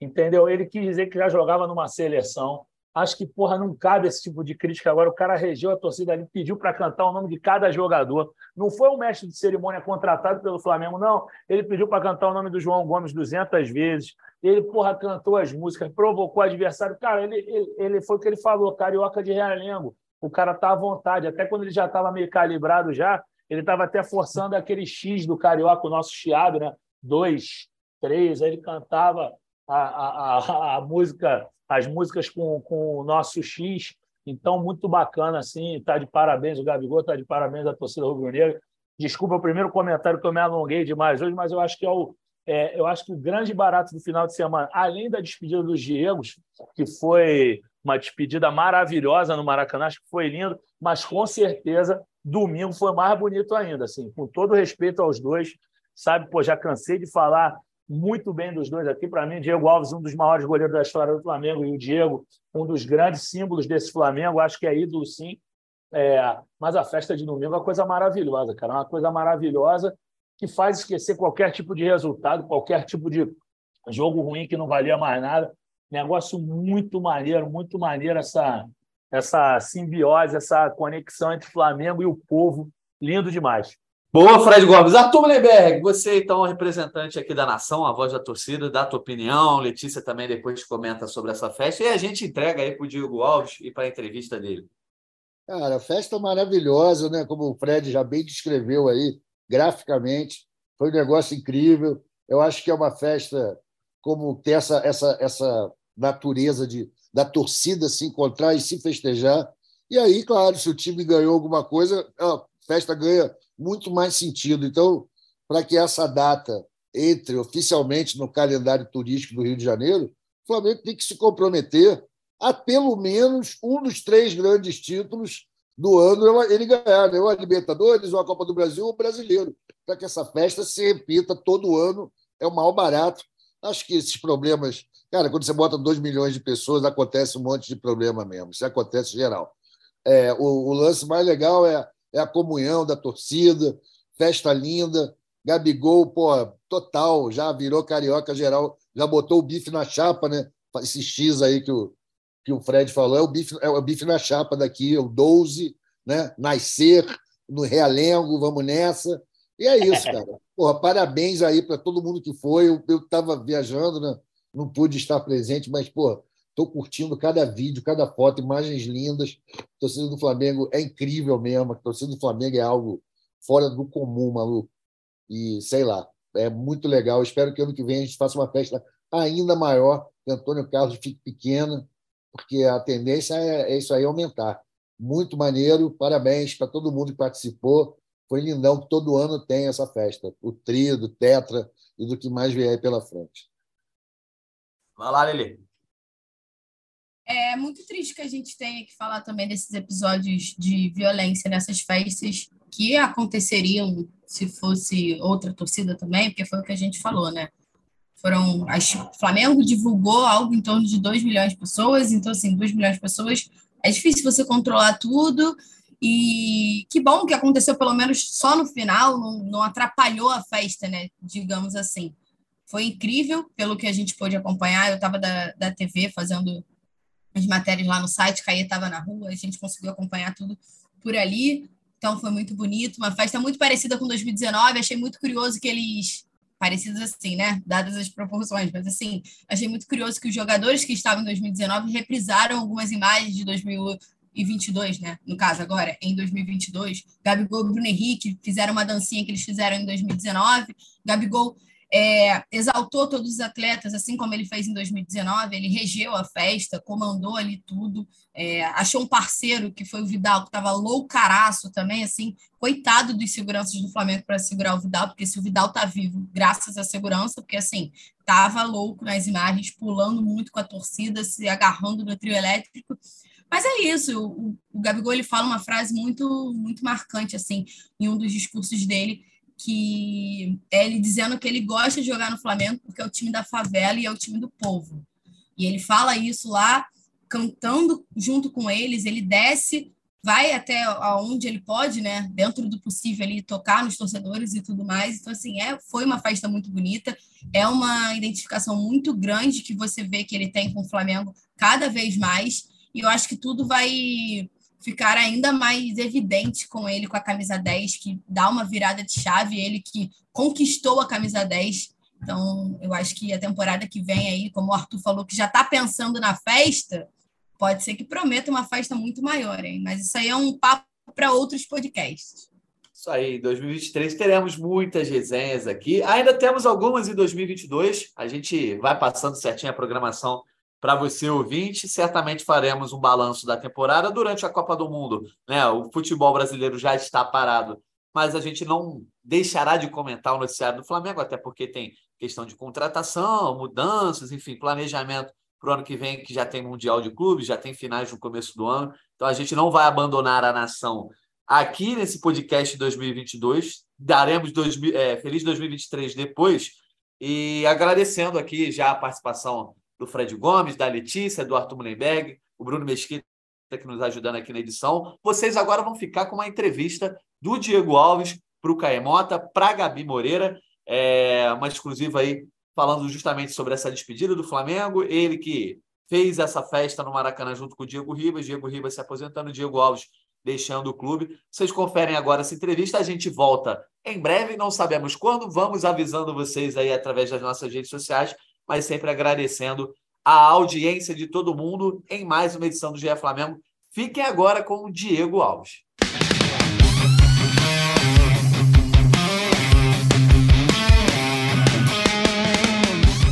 entendeu? Ele quis dizer que já jogava numa seleção, Acho que, porra, não cabe esse tipo de crítica agora. O cara regeu a torcida ali, pediu para cantar o nome de cada jogador. Não foi um mestre de cerimônia contratado pelo Flamengo, não. Ele pediu para cantar o nome do João Gomes 200 vezes. Ele, porra, cantou as músicas, provocou o adversário. Cara, ele, ele, ele foi o que ele falou, carioca de realengo. O cara tá à vontade. Até quando ele já estava meio calibrado já, ele estava até forçando aquele X do carioca, o nosso chiado, né? Dois, três. Aí ele cantava a, a, a, a música as músicas com, com o nosso X. Então, muito bacana, assim, está de parabéns o Gabigol, está de parabéns a torcida rubro-negra. Desculpa o primeiro comentário que eu me alonguei demais hoje, mas eu acho que é o, é, eu acho que o grande barato do final de semana, além da despedida dos Diegos, que foi uma despedida maravilhosa no Maracanã, acho que foi lindo, mas com certeza domingo foi mais bonito ainda, assim, com todo respeito aos dois, sabe, pô, já cansei de falar muito bem dos dois aqui. Para mim, Diego Alves, um dos maiores goleiros da história do Flamengo, e o Diego, um dos grandes símbolos desse Flamengo. Acho que é ídolo, sim. É, mas a festa de domingo é uma coisa maravilhosa, cara. É uma coisa maravilhosa que faz esquecer qualquer tipo de resultado, qualquer tipo de jogo ruim que não valia mais nada. Negócio muito maneiro, muito maneiro essa, essa simbiose, essa conexão entre Flamengo e o povo. Lindo demais. Boa, Fred Gomes. Arthur Leberg, você então representante aqui da nação, a voz da torcida, dá a tua opinião. Letícia também depois comenta sobre essa festa e a gente entrega aí para o Diego Alves e para a entrevista dele. Cara, festa maravilhosa, né? Como o Fred já bem descreveu aí, graficamente. Foi um negócio incrível. Eu acho que é uma festa como ter essa, essa, essa natureza de, da torcida se encontrar e se festejar. E aí, claro, se o time ganhou alguma coisa, a festa ganha muito mais sentido. Então, para que essa data entre oficialmente no calendário turístico do Rio de Janeiro, o Flamengo tem que se comprometer a pelo menos um dos três grandes títulos do ano ele ganhar, né? ou a Libertadores, ou a Copa do Brasil, ou o Brasileiro, para que essa festa se repita todo ano. É o maior barato. Acho que esses problemas. Cara, quando você bota 2 milhões de pessoas, acontece um monte de problema mesmo. Isso acontece geral. É, o, o lance mais legal é é a comunhão da torcida, festa linda. Gabigol, pô, total, já virou carioca geral, já botou o bife na chapa, né? Esse X aí que o, que o Fred falou, é o bife, é o bife na chapa daqui, o 12, né? Nascer no Realengo, vamos nessa. E é isso, cara. Porra, parabéns aí para todo mundo que foi. Eu estava viajando, né? não pude estar presente, mas, pô, Estou curtindo cada vídeo, cada foto, imagens lindas. A torcida do Flamengo é incrível mesmo. A torcida do Flamengo é algo fora do comum, maluco. E sei lá, é muito legal. Espero que ano que vem a gente faça uma festa ainda maior, que Antônio Carlos fique pequena, porque a tendência é, é isso aí aumentar. Muito maneiro, parabéns para todo mundo que participou. Foi lindão que todo ano tem essa festa, o trio, do tetra e do que mais vier pela frente. Vai lá, Lili. É muito triste que a gente tenha que falar também desses episódios de violência nessas festas que aconteceriam se fosse outra torcida também, porque foi o que a gente falou, né? Foram. O Flamengo divulgou algo em torno de 2 milhões de pessoas, então, assim, 2 milhões de pessoas é difícil você controlar tudo. E que bom que aconteceu pelo menos só no final, não, não atrapalhou a festa, né? Digamos assim. Foi incrível pelo que a gente pôde acompanhar. Eu estava da, da TV fazendo as matérias lá no site, Caia estava na rua, a gente conseguiu acompanhar tudo por ali. Então foi muito bonito, uma festa muito parecida com 2019. Achei muito curioso que eles parecidos assim, né? Dadas as proporções, mas assim, achei muito curioso que os jogadores que estavam em 2019 reprisaram algumas imagens de 2022, né? No caso agora, em 2022, Gabigol e Bruno Henrique fizeram uma dancinha que eles fizeram em 2019. Gabigol é, exaltou todos os atletas, assim como ele fez em 2019, ele regeu a festa, comandou ali tudo, é, achou um parceiro que foi o Vidal, que estava loucaraço também, assim, coitado dos seguranças do Flamengo para segurar o Vidal, porque se o Vidal tá vivo, graças à segurança, porque assim, tava louco nas imagens, pulando muito com a torcida, se agarrando no trio elétrico, mas é isso, o, o Gabigol ele fala uma frase muito muito marcante assim em um dos discursos dele, que é ele dizendo que ele gosta de jogar no Flamengo porque é o time da favela e é o time do povo. E ele fala isso lá, cantando junto com eles, ele desce, vai até aonde ele pode, né, dentro do possível ali tocar nos torcedores e tudo mais. Então assim, é, foi uma festa muito bonita, é uma identificação muito grande que você vê que ele tem com o Flamengo cada vez mais. E eu acho que tudo vai ficar ainda mais evidente com ele com a camisa 10, que dá uma virada de chave, ele que conquistou a camisa 10. Então, eu acho que a temporada que vem aí, como o Arthur falou, que já está pensando na festa, pode ser que prometa uma festa muito maior, hein? Mas isso aí é um papo para outros podcasts. Isso aí, em 2023 teremos muitas resenhas aqui. Ainda temos algumas em 2022. A gente vai passando certinho a programação para você ouvinte. Certamente faremos um balanço da temporada durante a Copa do Mundo. Né? O futebol brasileiro já está parado, mas a gente não deixará de comentar o noticiário do Flamengo, até porque tem questão de contratação, mudanças, enfim, planejamento para o ano que vem, que já tem Mundial de Clubes, já tem finais no começo do ano. Então a gente não vai abandonar a nação aqui nesse podcast 2022. Daremos dois, é, feliz 2023 depois. E agradecendo aqui já a participação do Fred Gomes, da Letícia, do Arthur Mullenberg, o Bruno Mesquita, que nos ajudando aqui na edição. Vocês agora vão ficar com uma entrevista do Diego Alves para o Caemota, para a Gabi Moreira, é, uma exclusiva aí falando justamente sobre essa despedida do Flamengo. Ele que fez essa festa no Maracanã junto com o Diego Ribas, Diego Ribas se aposentando, Diego Alves deixando o clube. Vocês conferem agora essa entrevista, a gente volta em breve, não sabemos quando, vamos avisando vocês aí através das nossas redes sociais, mas sempre agradecendo a audiência de todo mundo em mais uma edição do GE Flamengo. Fiquem agora com o Diego Alves.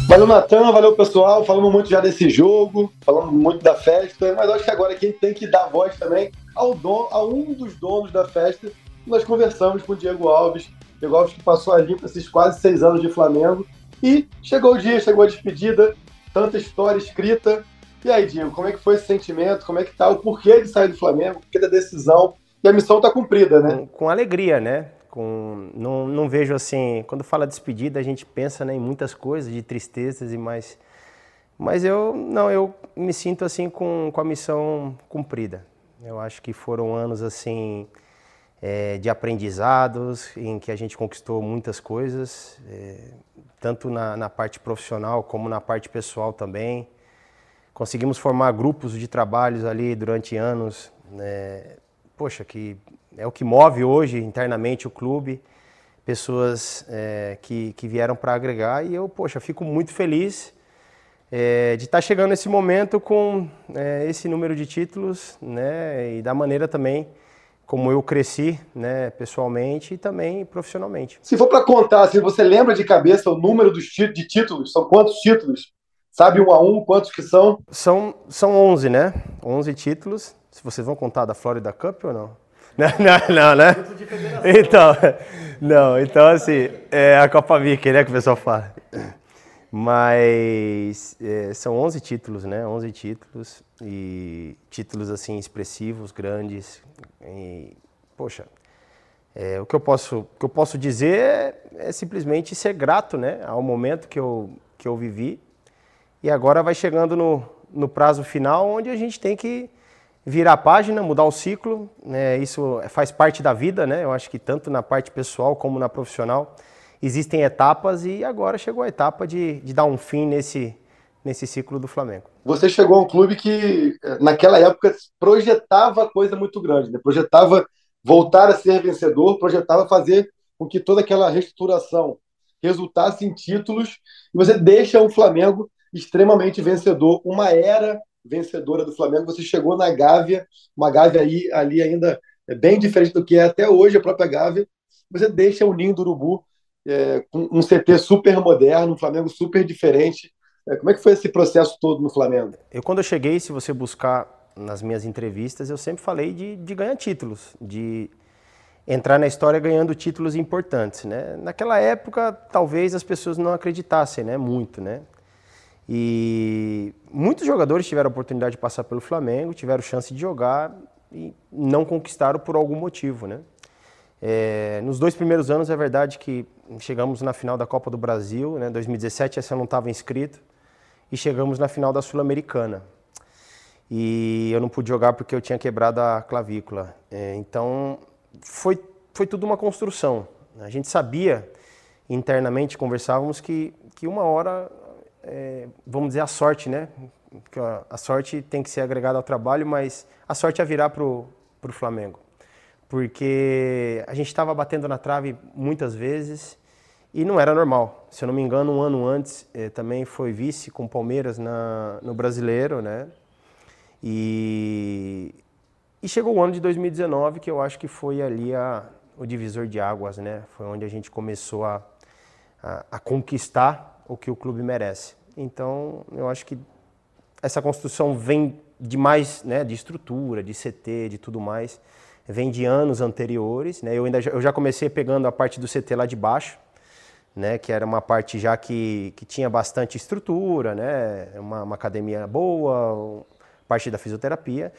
Valeu, Natan, valeu, pessoal. Falamos muito já desse jogo, falamos muito da festa, mas acho que agora quem tem que dar voz também ao dono, a um dos donos da festa. Nós conversamos com o Diego Alves, Diego Alves que passou ali para esses quase seis anos de Flamengo. E chegou o dia, chegou a despedida, tanta história escrita. E aí, Diego, como é que foi esse sentimento? Como é que tá? O porquê de sair do Flamengo? Porquê da decisão? E a missão está cumprida, né? Com, com alegria, né? com não, não vejo assim quando fala despedida a gente pensa né, em muitas coisas de tristezas e mais mas eu não eu me sinto assim com, com a missão cumprida eu acho que foram anos assim é, de aprendizados em que a gente conquistou muitas coisas é, tanto na, na parte profissional como na parte pessoal também. Conseguimos formar grupos de trabalhos ali durante anos né, poxa que é o que move hoje internamente o clube, pessoas é, que, que vieram para agregar e eu, poxa, fico muito feliz é, de estar tá chegando nesse momento com é, esse número de títulos, né, e da maneira também como eu cresci, né, pessoalmente e também profissionalmente. Se for para contar, se você lembra de cabeça o número dos de títulos, são quantos títulos? Sabe um a um quantos que são? São são 11, né? 11 títulos. Se vocês vão contar da Florida Cup ou não? Não, não, não, né? Então, não, então assim, é a Copa Mickey, né, que o pessoal fala. Mas é, são 11 títulos, né? 11 títulos e títulos assim expressivos, grandes. E, poxa, é, o que eu posso, que eu posso dizer é, é, simplesmente ser grato, né, ao momento que eu que eu vivi. E agora vai chegando no, no prazo final, onde a gente tem que virar a página, mudar o ciclo, né? isso faz parte da vida, né? Eu acho que tanto na parte pessoal como na profissional existem etapas e agora chegou a etapa de, de dar um fim nesse, nesse ciclo do Flamengo. Você chegou a um clube que naquela época projetava coisa muito grande, né? projetava voltar a ser vencedor, projetava fazer com que toda aquela reestruturação resultasse em títulos e você deixa o Flamengo extremamente vencedor, uma era vencedora do Flamengo, você chegou na Gávea, uma Gávea aí, ali ainda é bem diferente do que é até hoje a própria Gávea. Você deixa o Ninho do Urubu é, com um CT super moderno, um Flamengo super diferente. É, como é que foi esse processo todo no Flamengo? Eu, quando eu cheguei, se você buscar nas minhas entrevistas, eu sempre falei de, de ganhar títulos, de entrar na história ganhando títulos importantes, né? Naquela época, talvez as pessoas não acreditassem, né? Muito, né? E muitos jogadores tiveram a oportunidade de passar pelo Flamengo, tiveram chance de jogar e não conquistaram por algum motivo, né? É, nos dois primeiros anos é verdade que chegamos na final da Copa do Brasil, né? 2017 essa eu não estava inscrito e chegamos na final da Sul-Americana. E eu não pude jogar porque eu tinha quebrado a clavícula. É, então foi foi tudo uma construção. A gente sabia internamente conversávamos que que uma hora é, vamos dizer, a sorte, né? a sorte tem que ser agregada ao trabalho, mas a sorte é virar para o Flamengo. Porque a gente estava batendo na trave muitas vezes e não era normal. Se eu não me engano, um ano antes eh, também foi vice com o Palmeiras na, no Brasileiro, né? E, e chegou o ano de 2019 que eu acho que foi ali a, o divisor de águas, né? Foi onde a gente começou a, a, a conquistar o que o clube merece. Então, eu acho que essa construção vem de mais, né, de estrutura, de CT, de tudo mais, vem de anos anteriores, né? Eu ainda eu já comecei pegando a parte do CT lá de baixo, né, que era uma parte já que, que tinha bastante estrutura, né, uma, uma academia boa, parte da fisioterapia.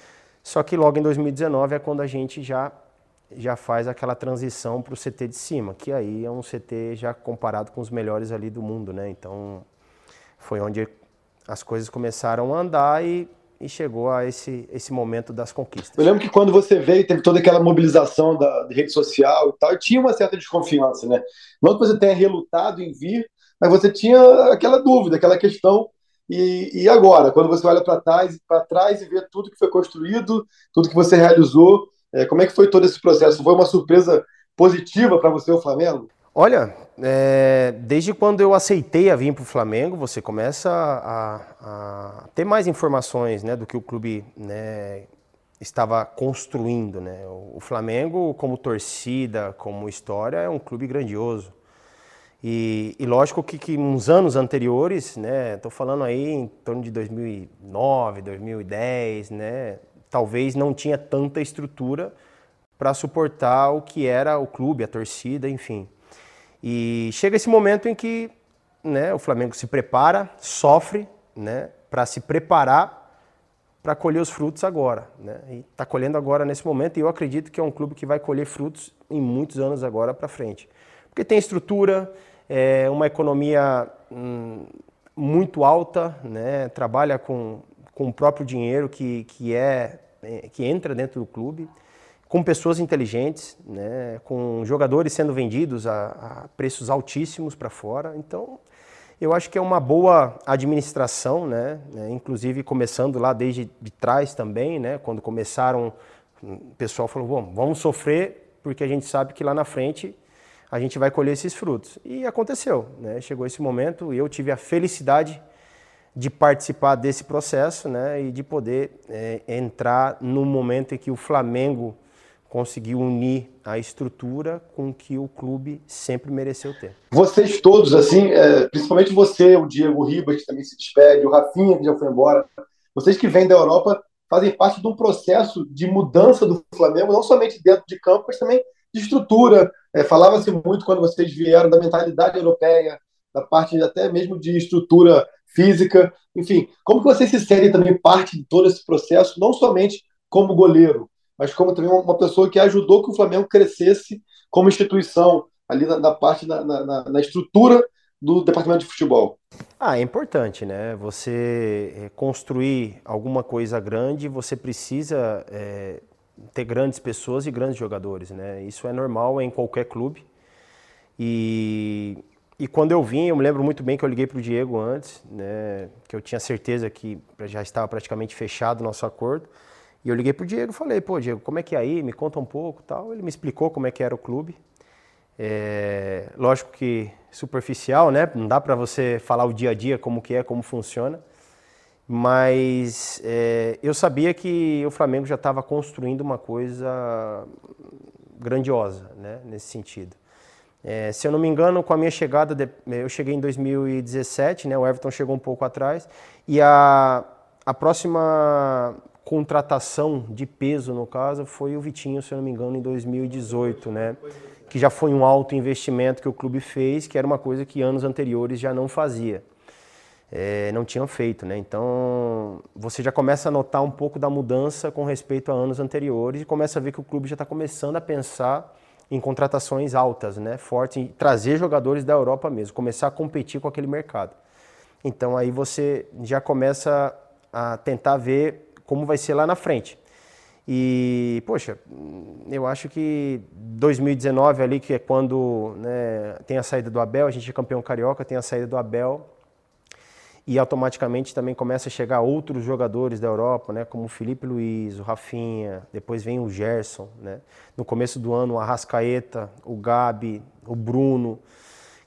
Só que logo em 2019 é quando a gente já já faz aquela transição para o CT de cima, que aí é um CT já comparado com os melhores ali do mundo, né? Então foi onde as coisas começaram a andar e, e chegou a esse, esse momento das conquistas. Eu lembro que quando você veio, teve toda aquela mobilização da, rede social e tal, e tinha uma certa desconfiança, né? Não que você tenha relutado em vir, mas você tinha aquela dúvida, aquela questão. E, e agora, quando você olha para trás, trás e vê tudo que foi construído, tudo que você realizou, é, como é que foi todo esse processo? Foi uma surpresa positiva para você, o Flamengo? Olha, é, desde quando eu aceitei a vir para o Flamengo, você começa a, a, ter mais informações né, do que o clube né, estava construindo. Né? O Flamengo, como torcida, como história, é um clube grandioso. E, e lógico que, que uns anos anteriores, né, estou falando aí em torno de 2009, 2010, né, talvez não tinha tanta estrutura para suportar o que era o clube, a torcida, enfim. E chega esse momento em que né, o Flamengo se prepara, sofre, né, para se preparar para colher os frutos agora. Né? E está colhendo agora nesse momento e eu acredito que é um clube que vai colher frutos em muitos anos agora para frente. Porque tem estrutura, é uma economia hum, muito alta, né? trabalha com, com o próprio dinheiro que, que, é, é que entra dentro do clube com pessoas inteligentes, né, com jogadores sendo vendidos a, a preços altíssimos para fora. Então, eu acho que é uma boa administração, né, né, inclusive começando lá desde de trás também, né, quando começaram, o pessoal falou, Bom, vamos sofrer porque a gente sabe que lá na frente a gente vai colher esses frutos. E aconteceu, né, chegou esse momento e eu tive a felicidade de participar desse processo né, e de poder é, entrar no momento em que o Flamengo conseguiu unir a estrutura com que o clube sempre mereceu ter. Vocês todos, assim, é, principalmente você, o Diego Ribas, que também se despede, o Rafinha, que já foi embora, vocês que vêm da Europa fazem parte de um processo de mudança do Flamengo, não somente dentro de campo, mas também de estrutura. É, Falava-se muito quando vocês vieram da mentalidade europeia, da parte até mesmo de estrutura física. Enfim, como que vocês se sentem também parte de todo esse processo, não somente como goleiro, mas como também uma pessoa que ajudou que o Flamengo crescesse como instituição, ali na, na parte, na, na, na, estrutura do departamento de futebol. Ah, é importante, né? Você eh, construir alguma coisa grande, você precisa é, ter grandes pessoas e grandes jogadores, né? Isso é normal em qualquer clube. E, e quando eu vim, eu me lembro muito bem que eu liguei para o Diego antes, né? Que eu tinha certeza que já estava praticamente fechado o nosso acordo. E eu liguei pro Diego e falei, pô, Diego, como é que é aí? Me conta um pouco tal. Ele me explicou como é que era o clube. É, lógico que superficial, né? Não dá para você falar o dia a dia como que é, como funciona. Mas é, eu sabia que o Flamengo já estava construindo uma coisa grandiosa, né? Nesse sentido. É, se eu não me engano, com a minha chegada, de, eu cheguei em 2017, né? O Everton chegou um pouco atrás e a, a próxima contratação de peso, no caso, foi o Vitinho, se eu não me engano, em 2018, né? Que já foi um alto investimento que o clube fez, que era uma coisa que anos anteriores já não fazia. É, não tinham feito, né? Então você já começa a notar um pouco da mudança com respeito a anos anteriores e começa a ver que o clube já está começando a pensar em contratações altas, né? Fortes, em trazer jogadores da Europa mesmo, começar a competir com aquele mercado. Então aí você já começa a tentar ver como vai ser lá na frente. E, poxa, eu acho que 2019 ali, que é quando né, tem a saída do Abel, a gente é campeão carioca, tem a saída do Abel. e automaticamente também começa a chegar outros jogadores da Europa, né, como o Felipe Luiz, o Rafinha, depois vem o Gerson, né? No começo do ano, o Arrascaeta, o Gabi, o Bruno.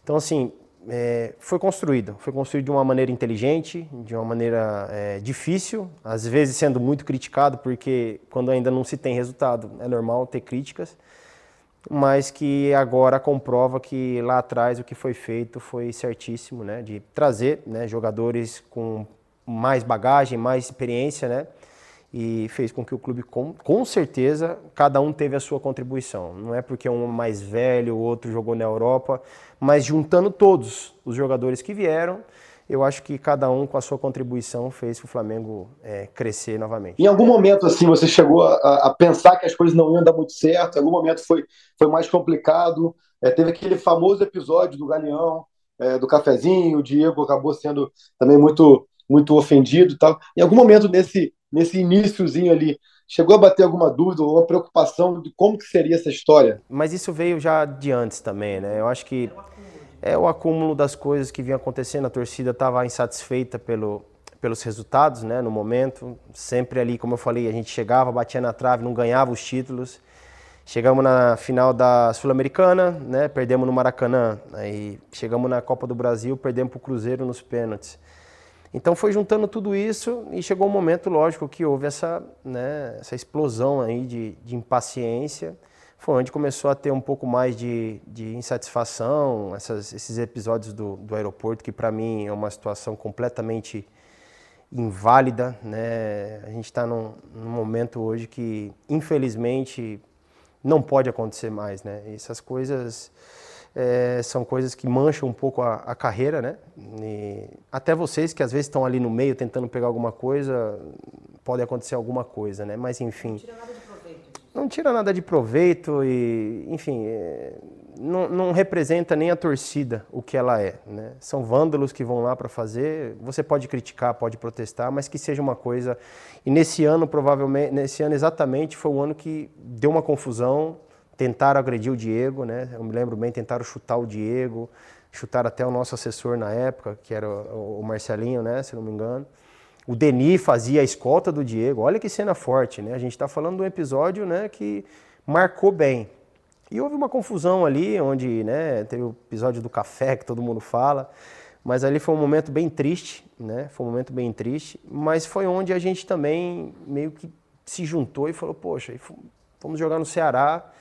Então, assim, é, foi construído. Foi construído de uma maneira inteligente, de uma maneira é, difícil, às vezes sendo muito criticado, porque quando ainda não se tem resultado, é normal ter críticas mas que agora comprova que lá atrás o que foi feito foi certíssimo, né? De trazer né, jogadores com mais bagagem, mais experiência, né? E fez com que o clube, com, com certeza, cada um teve a sua contribuição. Não é porque um mais velho, o outro jogou na Europa, mas juntando todos os jogadores que vieram, eu acho que cada um com a sua contribuição fez o Flamengo é, crescer novamente. Em algum momento assim você chegou a, a, pensar que as coisas não iam dar muito certo? Em algum momento foi, foi mais complicado? É, teve aquele famoso episódio do Galeão, é, do cafezinho, o Diego acabou sendo também muito muito ofendido e tal. Em algum momento nesse nesse iníciozinho ali chegou a bater alguma dúvida ou uma preocupação de como que seria essa história? Mas isso veio já de antes também, né? Eu acho que é o acúmulo das coisas que vinha acontecendo. A torcida estava insatisfeita pelo, pelos resultados, né, no momento. Sempre ali, como eu falei, a gente chegava, batia na trave, não ganhava os títulos. Chegamos na final da Sul-Americana, né, perdemos no Maracanã. Aí chegamos na Copa do Brasil, perdemos para o Cruzeiro nos pênaltis. Então foi juntando tudo isso e chegou um momento, lógico, que houve essa, né, essa explosão aí de, de impaciência foi onde começou a ter um pouco mais de, de insatisfação, essas, esses episódios do, do aeroporto, que para mim é uma situação completamente inválida. Né? A gente está num, num, momento hoje que, infelizmente, não pode acontecer mais. Né? essas coisas é, são coisas que mancham um pouco a, a carreira. Né? E até vocês que às vezes estão ali no meio tentando pegar alguma coisa, pode acontecer alguma coisa, né? mas enfim não tira nada de proveito e, enfim, é, não, não, representa nem a torcida o que ela é. Né? São vândalos que vão lá para fazer. Você pode criticar, pode protestar, mas que seja uma coisa. E nesse ano, provavelmente, nesse ano exatamente, foi o ano que deu uma confusão. Tentaram agredir o Diego, né? Eu me lembro bem, tentaram chutar o Diego, chutar até o nosso assessor na época, que era o Marcelinho, né? Se não me engano. O Denis fazia a escolta do Diego. Olha que cena forte, né? A gente está falando de um episódio né, que marcou bem. E houve uma confusão ali, onde né, teve o episódio do café que todo mundo fala. Mas ali foi um momento bem triste, né? Foi um momento bem triste. Mas foi onde a gente também meio que se juntou e falou: Poxa, vamos jogar no Ceará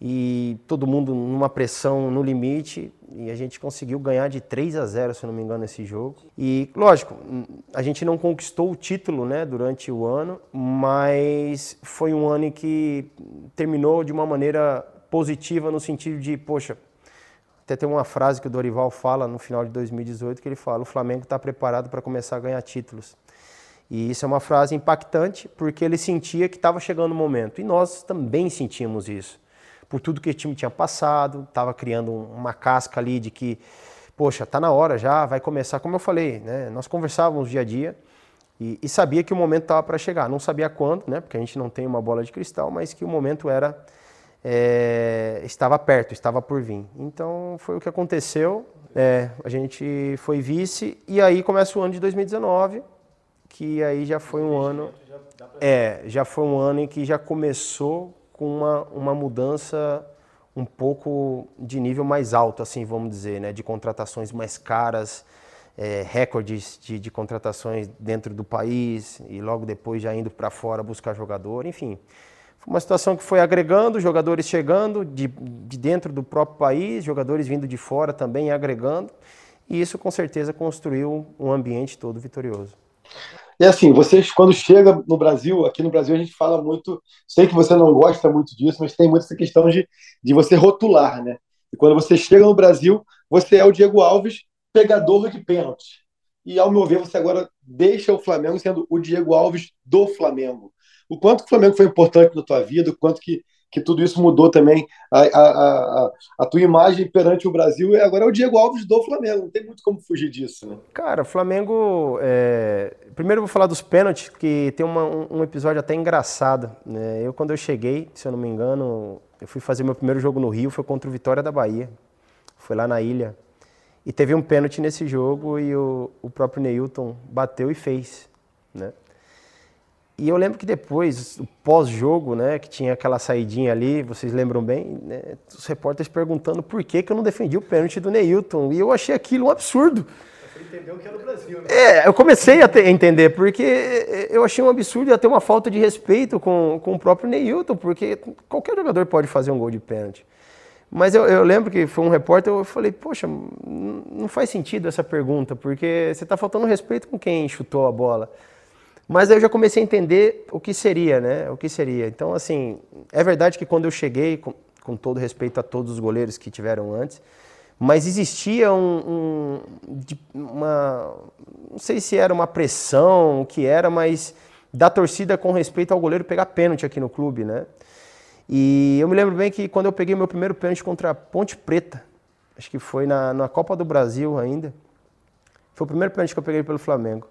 e todo mundo numa pressão no limite e a gente conseguiu ganhar de 3 a 0, se não me engano, esse jogo. E lógico, a gente não conquistou o título, né, durante o ano, mas foi um ano que terminou de uma maneira positiva no sentido de, poxa, até tem uma frase que o Dorival fala no final de 2018 que ele fala: "O Flamengo está preparado para começar a ganhar títulos". E isso é uma frase impactante porque ele sentia que estava chegando o momento e nós também sentimos isso por tudo que o time tinha passado, estava criando uma casca ali de que, poxa, tá na hora já, vai começar. Como eu falei, né? Nós conversávamos dia a dia e, e sabia que o momento estava para chegar. Não sabia quando, né? Porque a gente não tem uma bola de cristal, mas que o momento era é, estava perto, estava por vir. Então foi o que aconteceu. É, a gente foi vice e aí começa o ano de 2019, que aí já foi um ano. É, já foi um ano em que já começou com uma, uma mudança um pouco de nível mais alto, assim, vamos dizer, né? de contratações mais caras, é, recordes de, de, contratações dentro do país e logo depois já indo para fora buscar jogador, enfim. Foi uma situação que foi agregando, jogadores chegando de, de dentro do próprio país, jogadores vindo de fora também agregando, e isso com certeza construiu um ambiente todo vitorioso. E assim, vocês, quando chega no Brasil, aqui no Brasil a gente fala muito, sei que você não gosta muito disso, mas tem muito essa questão de, de você rotular, né? E quando você chega no Brasil, você é o Diego Alves, pegador de pênalti. E, ao meu ver, você agora deixa o Flamengo sendo o Diego Alves do Flamengo. O quanto o Flamengo foi importante na tua vida, o quanto que que tudo isso mudou também a, a, a, a, tua imagem perante o Brasil e agora é o Diego Alves do Flamengo, não tem muito como fugir disso, né? Cara, Flamengo. É... Primeiro eu vou falar dos pênaltis, que tem uma, um episódio até engraçado. Né? Eu, quando eu cheguei, se eu não me engano, eu fui fazer meu primeiro jogo no Rio, foi contra o Vitória da Bahia. Foi lá na ilha. E teve um pênalti nesse jogo e o, o próprio Neilton bateu e fez, né? E eu lembro que depois, o pós-jogo, né, que tinha aquela saidinha ali, vocês lembram bem, né, os repórteres perguntando por que, que eu não defendi o pênalti do Neilton. E eu achei aquilo um absurdo. Você entendeu que era o Brasil, né? É, eu comecei a ter, entender, porque eu achei um absurdo e até uma falta de respeito com, com o próprio Neilton, porque qualquer jogador pode fazer um gol de pênalti. Mas eu, eu, lembro que foi um repórter, eu falei, poxa, não faz sentido essa pergunta, porque você está faltando respeito com quem chutou a bola. Mas aí eu já comecei a entender o que seria, né? O que seria. Então, assim, é verdade que quando eu cheguei, com, com todo respeito a todos os goleiros que tiveram antes, mas existia um, um, uma. Não sei se era uma pressão, o que era, mas da torcida com respeito ao goleiro pegar pênalti aqui no clube, né? E eu me lembro bem que quando eu peguei meu primeiro pênalti contra a Ponte Preta, acho que foi na, na Copa do Brasil ainda, foi o primeiro pênalti que eu peguei pelo Flamengo.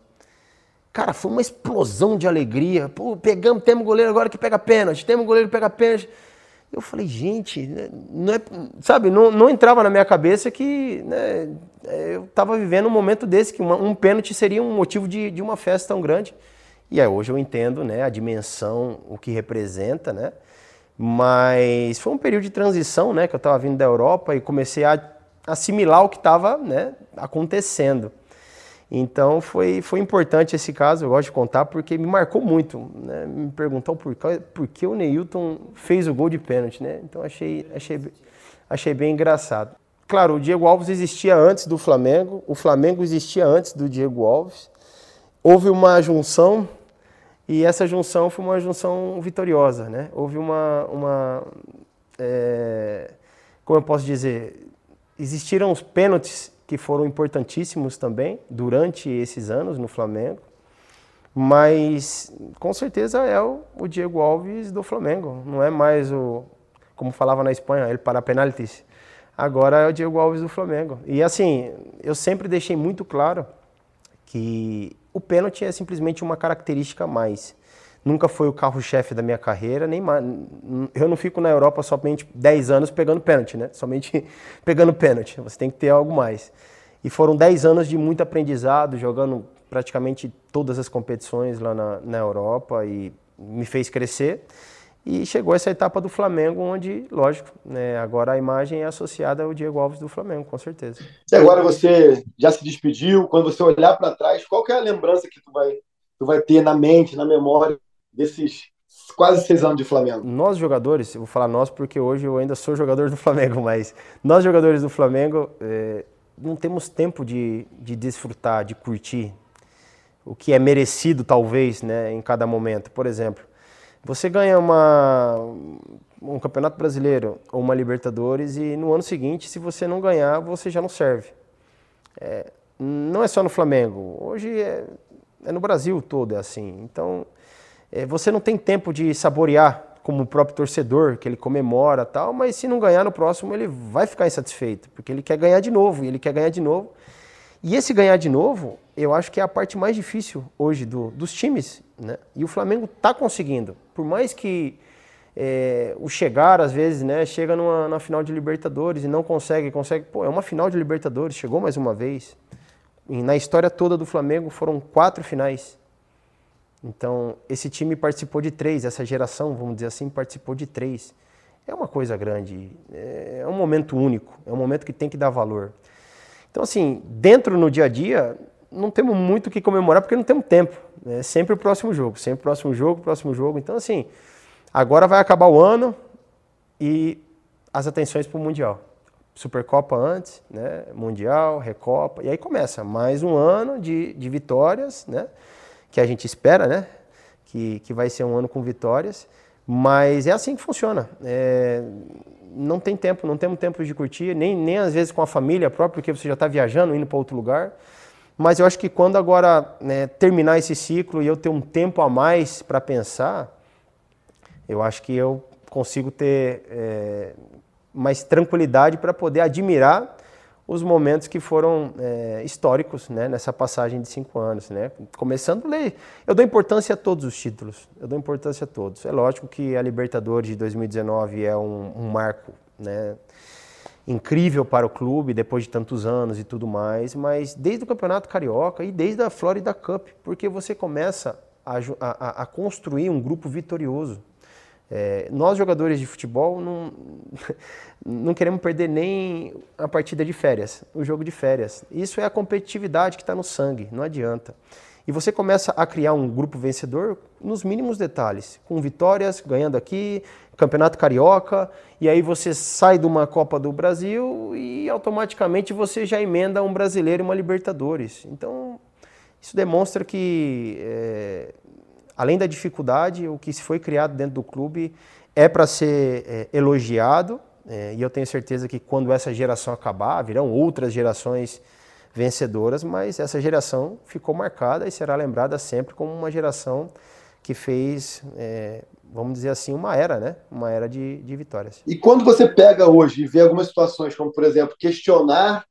Cara, foi uma explosão de alegria. Pô, pegamos, temos goleiro agora que pega pênalti, temos goleiro que pega pênalti. Eu falei, gente, né, não é, sabe, não, não entrava na minha cabeça que né, eu estava vivendo um momento desse, que uma, um pênalti seria um motivo de, de uma festa tão grande. E aí hoje eu entendo né, a dimensão, o que representa, né? Mas foi um período de transição, né? Que eu estava vindo da Europa e comecei a assimilar o que estava né, acontecendo. Então foi, foi importante esse caso, eu gosto de contar, porque me marcou muito. Né? Me perguntou por, por que o Neilton fez o gol de pênalti, né? Então achei, achei, achei bem engraçado. Claro, o Diego Alves existia antes do Flamengo, o Flamengo existia antes do Diego Alves. Houve uma junção e essa junção foi uma junção vitoriosa, né? Houve uma, uma é, como eu posso dizer, existiram os pênaltis que foram importantíssimos também durante esses anos no Flamengo. Mas com certeza é o, o Diego Alves do Flamengo, não é mais o, como falava na Espanha, ele para penaltis. Agora é o Diego Alves do Flamengo. E assim, eu sempre deixei muito claro que o pênalti é simplesmente uma característica a mais nunca foi o carro-chefe da minha carreira, nem mais. Eu não fico na Europa somente 10 anos pegando pênalti, né? Somente pegando pênalti. Você tem que ter algo mais. E foram 10 anos de muito aprendizado, jogando praticamente todas as competições lá na, na Europa e me fez crescer. E chegou essa etapa do Flamengo, onde, lógico, né, agora a imagem é associada ao Diego Alves do Flamengo, com certeza. E agora você já se despediu, quando você olhar para trás, qual é a lembrança que tu vai, tu vai ter na mente, na memória desses quase seis anos de Flamengo? Nós jogadores, eu vou falar nós porque hoje eu ainda sou jogador do Flamengo, mas nós jogadores do Flamengo é, não temos tempo de, de desfrutar, de curtir o que é merecido talvez, né, em cada momento. Por exemplo, você ganha uma, um campeonato brasileiro ou uma Libertadores e no ano seguinte, se você não ganhar, você já não serve. É, não é só no Flamengo. Hoje é, é no Brasil todo é assim. Então você não tem tempo de saborear como o próprio torcedor, que ele comemora tal, mas se não ganhar no próximo, ele vai ficar insatisfeito, porque ele quer ganhar de novo, e ele quer ganhar de novo. E esse ganhar de novo, eu acho que é a parte mais difícil hoje do, dos times, né? E o Flamengo está conseguindo. Por mais que é, o chegar, às vezes, né, chega numa final de Libertadores e não consegue, consegue, pô, é uma final de Libertadores, chegou mais uma vez. E na história toda do Flamengo foram quatro finais. Então, esse time participou de três, essa geração, vamos dizer assim, participou de três. É uma coisa grande, é um momento único, é um momento que tem que dar valor. Então, assim, dentro no dia a dia, não temos muito o que comemorar porque não temos tempo. É sempre o próximo jogo, sempre o próximo jogo, próximo jogo. Então, assim, agora vai acabar o ano e as atenções para o Mundial. Supercopa antes, né? Mundial, Recopa, e aí começa mais um ano de, de vitórias, né? Que a gente espera, né? Que, que vai ser um ano com vitórias. Mas é assim que funciona. É, não tem tempo, não temos tempo de curtir, nem, nem às vezes com a família própria, porque você já está viajando, indo para outro lugar. Mas eu acho que quando agora né, terminar esse ciclo e eu ter um tempo a mais para pensar, eu acho que eu consigo ter é, mais tranquilidade para poder admirar os momentos que foram é, históricos né, nessa passagem de cinco anos. Né? Começando, eu dou importância a todos os títulos, eu dou importância a todos. É lógico que a Libertadores de 2019 é um, um marco, né? incrível para o clube depois de tantos anos e tudo mais, mas desde o Campeonato Carioca e desde a Florida Cup, porque você começa a, a, a construir um grupo vitorioso. É, nós, jogadores de futebol, não, não queremos perder nem a partida de férias, o jogo de férias. Isso é a competitividade que está no sangue, não adianta. E você começa a criar um grupo vencedor nos mínimos detalhes, com vitórias, ganhando aqui, Campeonato Carioca, e aí você sai de uma Copa do Brasil e automaticamente você já emenda um brasileiro e uma Libertadores. Então, isso demonstra que, é, além da dificuldade, o que se foi criado dentro do clube é para ser é, elogiado, é, e eu tenho certeza que quando essa geração acabar, virão outras gerações vencedoras, mas essa geração ficou marcada e será lembrada sempre como uma geração que fez, é, vamos dizer assim, uma era, né? Uma era de, de vitórias. E quando você pega hoje e vê algumas situações, como por exemplo, questionar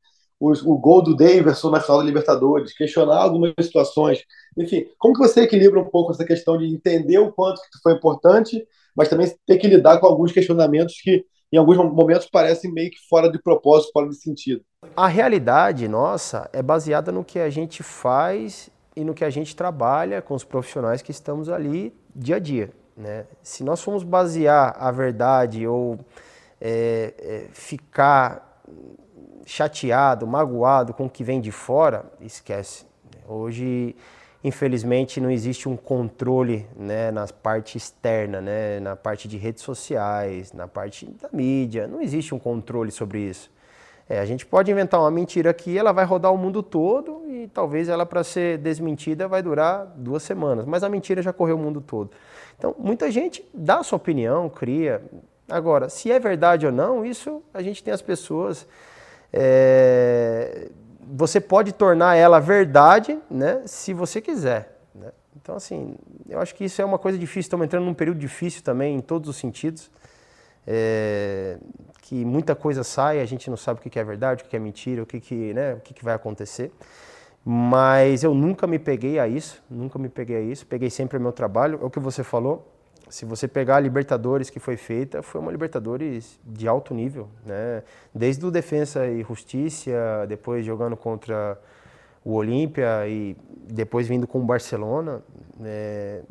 o, gol do Davidson na final da Libertadores, questionar algumas situações, enfim, como que você equilibra um pouco essa questão de entender o quanto que foi importante, mas também ter que lidar com alguns questionamentos que em alguns momentos parecem meio que fora de propósito, fora de sentido. A realidade nossa é baseada no que a gente faz e no que a gente trabalha com os profissionais que estamos ali dia a dia. Né? Se nós formos basear a verdade ou é, é, ficar chateado, magoado com o que vem de fora, esquece. Hoje infelizmente não existe um controle né, na parte externa, né, na parte de redes sociais, na parte da mídia, não existe um controle sobre isso. É, a gente pode inventar uma mentira aqui, ela vai rodar o mundo todo e talvez ela para ser desmentida vai durar duas semanas, mas a mentira já correu o mundo todo. Então muita gente dá sua opinião, cria. Agora, se é verdade ou não, isso a gente tem as pessoas é, você pode tornar ela verdade, né, se você quiser. Né? Então, assim, eu acho que isso é uma coisa difícil. Estamos entrando num período difícil também, em todos os sentidos. É, que muita coisa sai, a gente não sabe o que é verdade, o que é mentira, o que, que, né, o que, que vai acontecer. Mas eu nunca me peguei a isso, nunca me peguei a isso. Peguei sempre o meu trabalho. É o que você falou. Se você pegar a Libertadores que foi feita, foi uma Libertadores de alto nível, né? Desde o Defensa e Justiça, depois jogando contra o Olímpia e depois vindo com o Barcelona. É...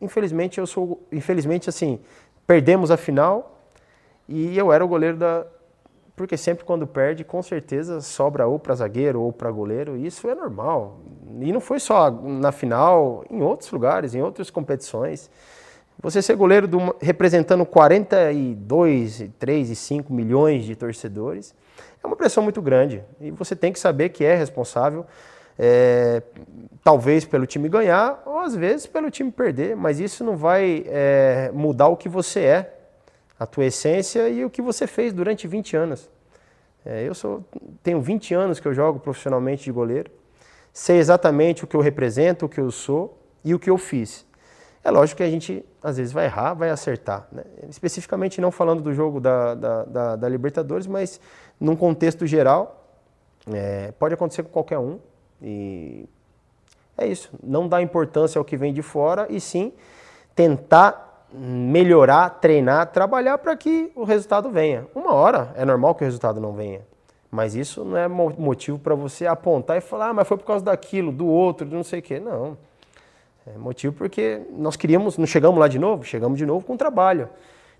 Infelizmente eu sou, infelizmente assim, perdemos a final e eu era o goleiro da, porque sempre quando perde, com certeza sobra ou para zagueiro ou para goleiro, e isso é normal. E não foi só na final, em outros lugares, em outras competições. Você ser goleiro do, representando 42, 3 e 5 milhões de torcedores é uma pressão muito grande. E você tem que saber que é responsável, é, talvez pelo time ganhar, ou às vezes pelo time perder, mas isso não vai é, mudar o que você é, a tua essência e o que você fez durante 20 anos. É, eu sou, tenho 20 anos que eu jogo profissionalmente de goleiro, sei exatamente o que eu represento, o que eu sou e o que eu fiz. É lógico que a gente às vezes vai errar, vai acertar. Né? Especificamente não falando do jogo da, da, da, da Libertadores, mas num contexto geral, é, pode acontecer com qualquer um. E é isso. Não dar importância ao que vem de fora e sim tentar melhorar, treinar, trabalhar para que o resultado venha. Uma hora é normal que o resultado não venha. Mas isso não é motivo para você apontar e falar, ah, mas foi por causa daquilo, do outro, de não sei o quê. Não. É motivo porque nós queríamos, não chegamos lá de novo, chegamos de novo com trabalho.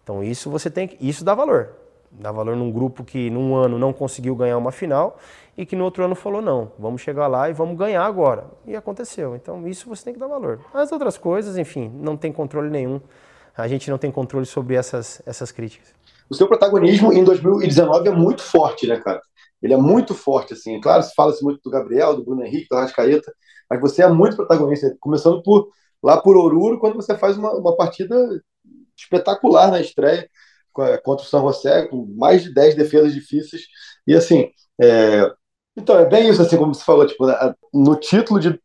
Então isso você tem isso dá valor. Dá valor num grupo que num ano não conseguiu ganhar uma final e que no outro ano falou não, vamos chegar lá e vamos ganhar agora. E aconteceu. Então isso você tem que dar valor. As outras coisas, enfim, não tem controle nenhum. A gente não tem controle sobre essas, essas críticas. O seu protagonismo em 2019 é muito forte, né, cara? Ele é muito forte, assim. Claro, se fala-se muito do Gabriel, do Bruno Henrique, do Arrascaeta, mas você é muito protagonista, começando por lá por Oruro, quando você faz uma, uma partida espetacular na estreia contra o São José, com mais de 10 defesas difíceis. E assim, é... então é bem isso, assim como você falou, tipo, no título de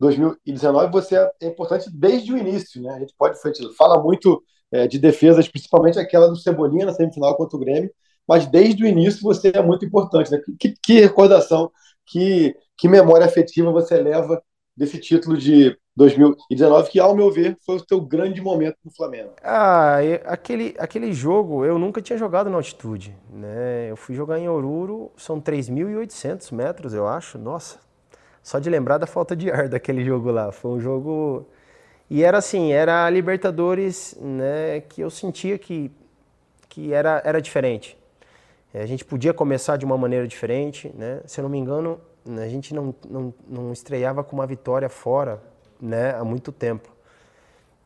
2019 você é importante desde o início, né? A gente pode fala muito é, de defesas, principalmente aquela do Cebolinha na semifinal contra o Grêmio, mas desde o início você é muito importante. Né? Que, que recordação, que, que memória afetiva você leva desse título de 2019, que, ao meu ver, foi o teu grande momento no Flamengo. Ah, aquele, aquele jogo eu nunca tinha jogado na altitude. Né? Eu fui jogar em Oruro, são 3.800 metros, eu acho. Nossa, só de lembrar da falta de ar daquele jogo lá. Foi um jogo. E era assim, era a Libertadores né, que eu sentia que, que era, era diferente. A gente podia começar de uma maneira diferente, né? Se eu não me engano, a gente não, não, não estreava com uma vitória fora né, há muito tempo.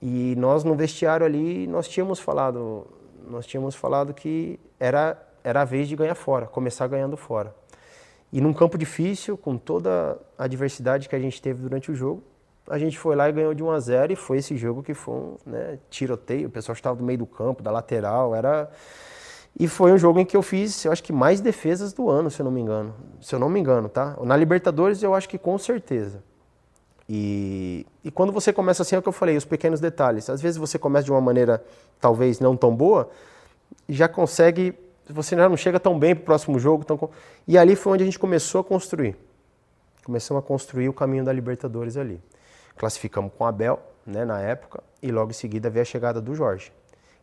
E nós no vestiário ali, nós tínhamos falado, nós tínhamos falado que era, era a vez de ganhar fora, começar ganhando fora. E num campo difícil, com toda a adversidade que a gente teve durante o jogo, a gente foi lá e ganhou de 1 a 0 e foi esse jogo que foi um né, tiroteio, o pessoal estava do meio do campo, da lateral, era e foi um jogo em que eu fiz, eu acho que mais defesas do ano, se eu não me engano. Se eu não me engano, tá? Na Libertadores eu acho que com certeza. E, e quando você começa assim, é o que eu falei, os pequenos detalhes. Às vezes você começa de uma maneira talvez não tão boa, e já consegue, você já não chega tão bem para o próximo jogo. Tão, e ali foi onde a gente começou a construir. Começamos a construir o caminho da Libertadores ali. Classificamos com o Abel, né, na época, e logo em seguida veio a chegada do Jorge,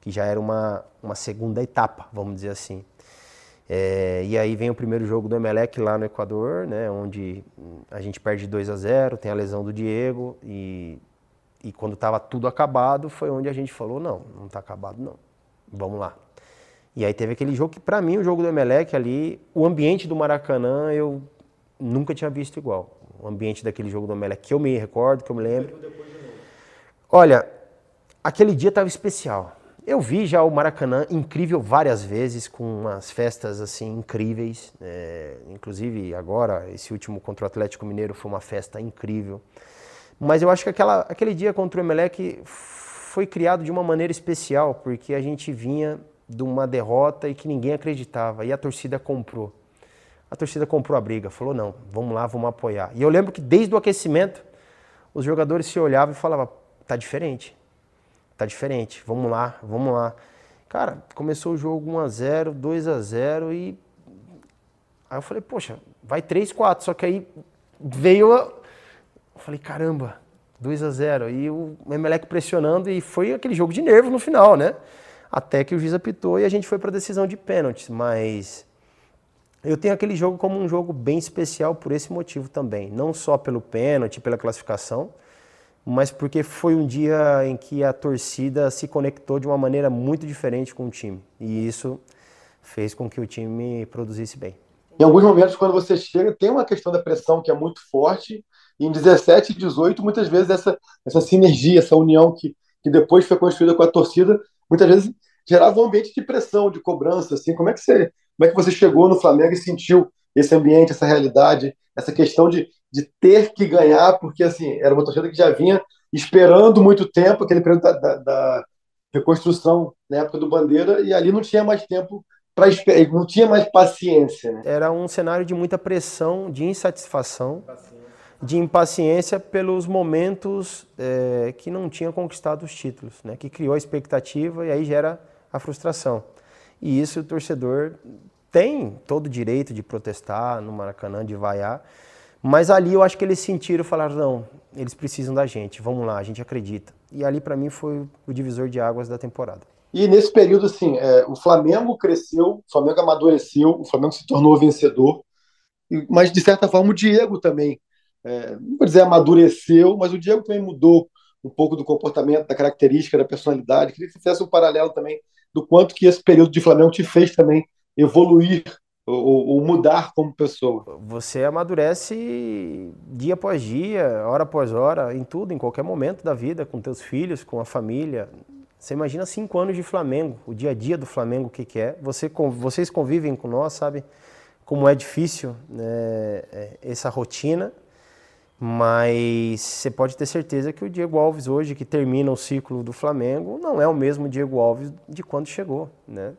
que já era uma, uma segunda etapa, vamos dizer assim. É, e aí vem o primeiro jogo do Emelec lá no Equador, né, onde a gente perde 2 a 0 tem a lesão do Diego, e, e quando estava tudo acabado, foi onde a gente falou, não, não está acabado não, vamos lá. E aí teve aquele jogo que, para mim, o jogo do Emelec ali, o ambiente do Maracanã, eu nunca tinha visto igual. O ambiente daquele jogo do Emelec, que eu me recordo, que eu me lembro. Olha, aquele dia estava especial eu vi já o Maracanã incrível várias vezes, com umas festas assim incríveis. É, inclusive agora, esse último contra o Atlético Mineiro foi uma festa incrível. Mas eu acho que aquela, aquele dia contra o Emelec foi criado de uma maneira especial, porque a gente vinha de uma derrota e que ninguém acreditava, e a torcida comprou. A torcida comprou a briga, falou: não, vamos lá, vamos apoiar. E eu lembro que desde o aquecimento, os jogadores se olhavam e falavam: tá diferente tá diferente, vamos lá, vamos lá. Cara, começou o jogo 1x0, 2x0 e. Aí eu falei, poxa, vai 3x4. Só que aí veio. A... Eu falei, caramba, 2x0. E o Emelec pressionando e foi aquele jogo de nervo no final, né? Até que o juiz apitou e a gente foi para decisão de pênaltis. Mas eu tenho aquele jogo como um jogo bem especial por esse motivo também. Não só pelo pênalti, pela classificação, mas porque foi um dia em que a torcida se conectou de uma maneira muito diferente com o time. E isso fez com que o time produzisse bem. Em alguns momentos, quando você chega, tem uma questão da pressão que é muito forte. E em 17 e 18, muitas vezes essa, essa sinergia, essa união que, que depois foi construída com a torcida, muitas vezes gerava um ambiente de pressão, de cobrança. Assim, como é que você, como é que você chegou no Flamengo e sentiu esse ambiente, essa realidade, essa questão de de ter que ganhar, porque assim, era uma torcida que já vinha esperando muito tempo, aquele período da, da, da reconstrução na época do Bandeira, e ali não tinha mais tempo para esperar, não tinha mais paciência. Né? Era um cenário de muita pressão, de insatisfação, de impaciência pelos momentos é, que não tinham conquistado os títulos, né? que criou a expectativa e aí gera a frustração. E isso o torcedor tem todo o direito de protestar no Maracanã, de vaiar, mas ali eu acho que eles sentiram falaram: não, eles precisam da gente, vamos lá, a gente acredita. E ali para mim foi o divisor de águas da temporada. E nesse período, assim, é, o Flamengo cresceu, o Flamengo amadureceu, o Flamengo se tornou vencedor, mas de certa forma o Diego também, é, não vou dizer amadureceu, mas o Diego também mudou um pouco do comportamento, da característica, da personalidade. Queria que você fizesse um paralelo também do quanto que esse período de Flamengo te fez também evoluir ou, ou, mudar como pessoa? Você amadurece dia após dia, hora após hora, em tudo, em qualquer momento da vida, com teus filhos, com a família. Você imagina cinco anos de Flamengo, o dia a dia do Flamengo, o que, que é. Você, vocês convivem com nós, sabe como é difícil né, é, essa rotina, mas você pode ter certeza que o Diego Alves hoje, que termina o ciclo do Flamengo, não é o mesmo Diego Alves de quando chegou, né?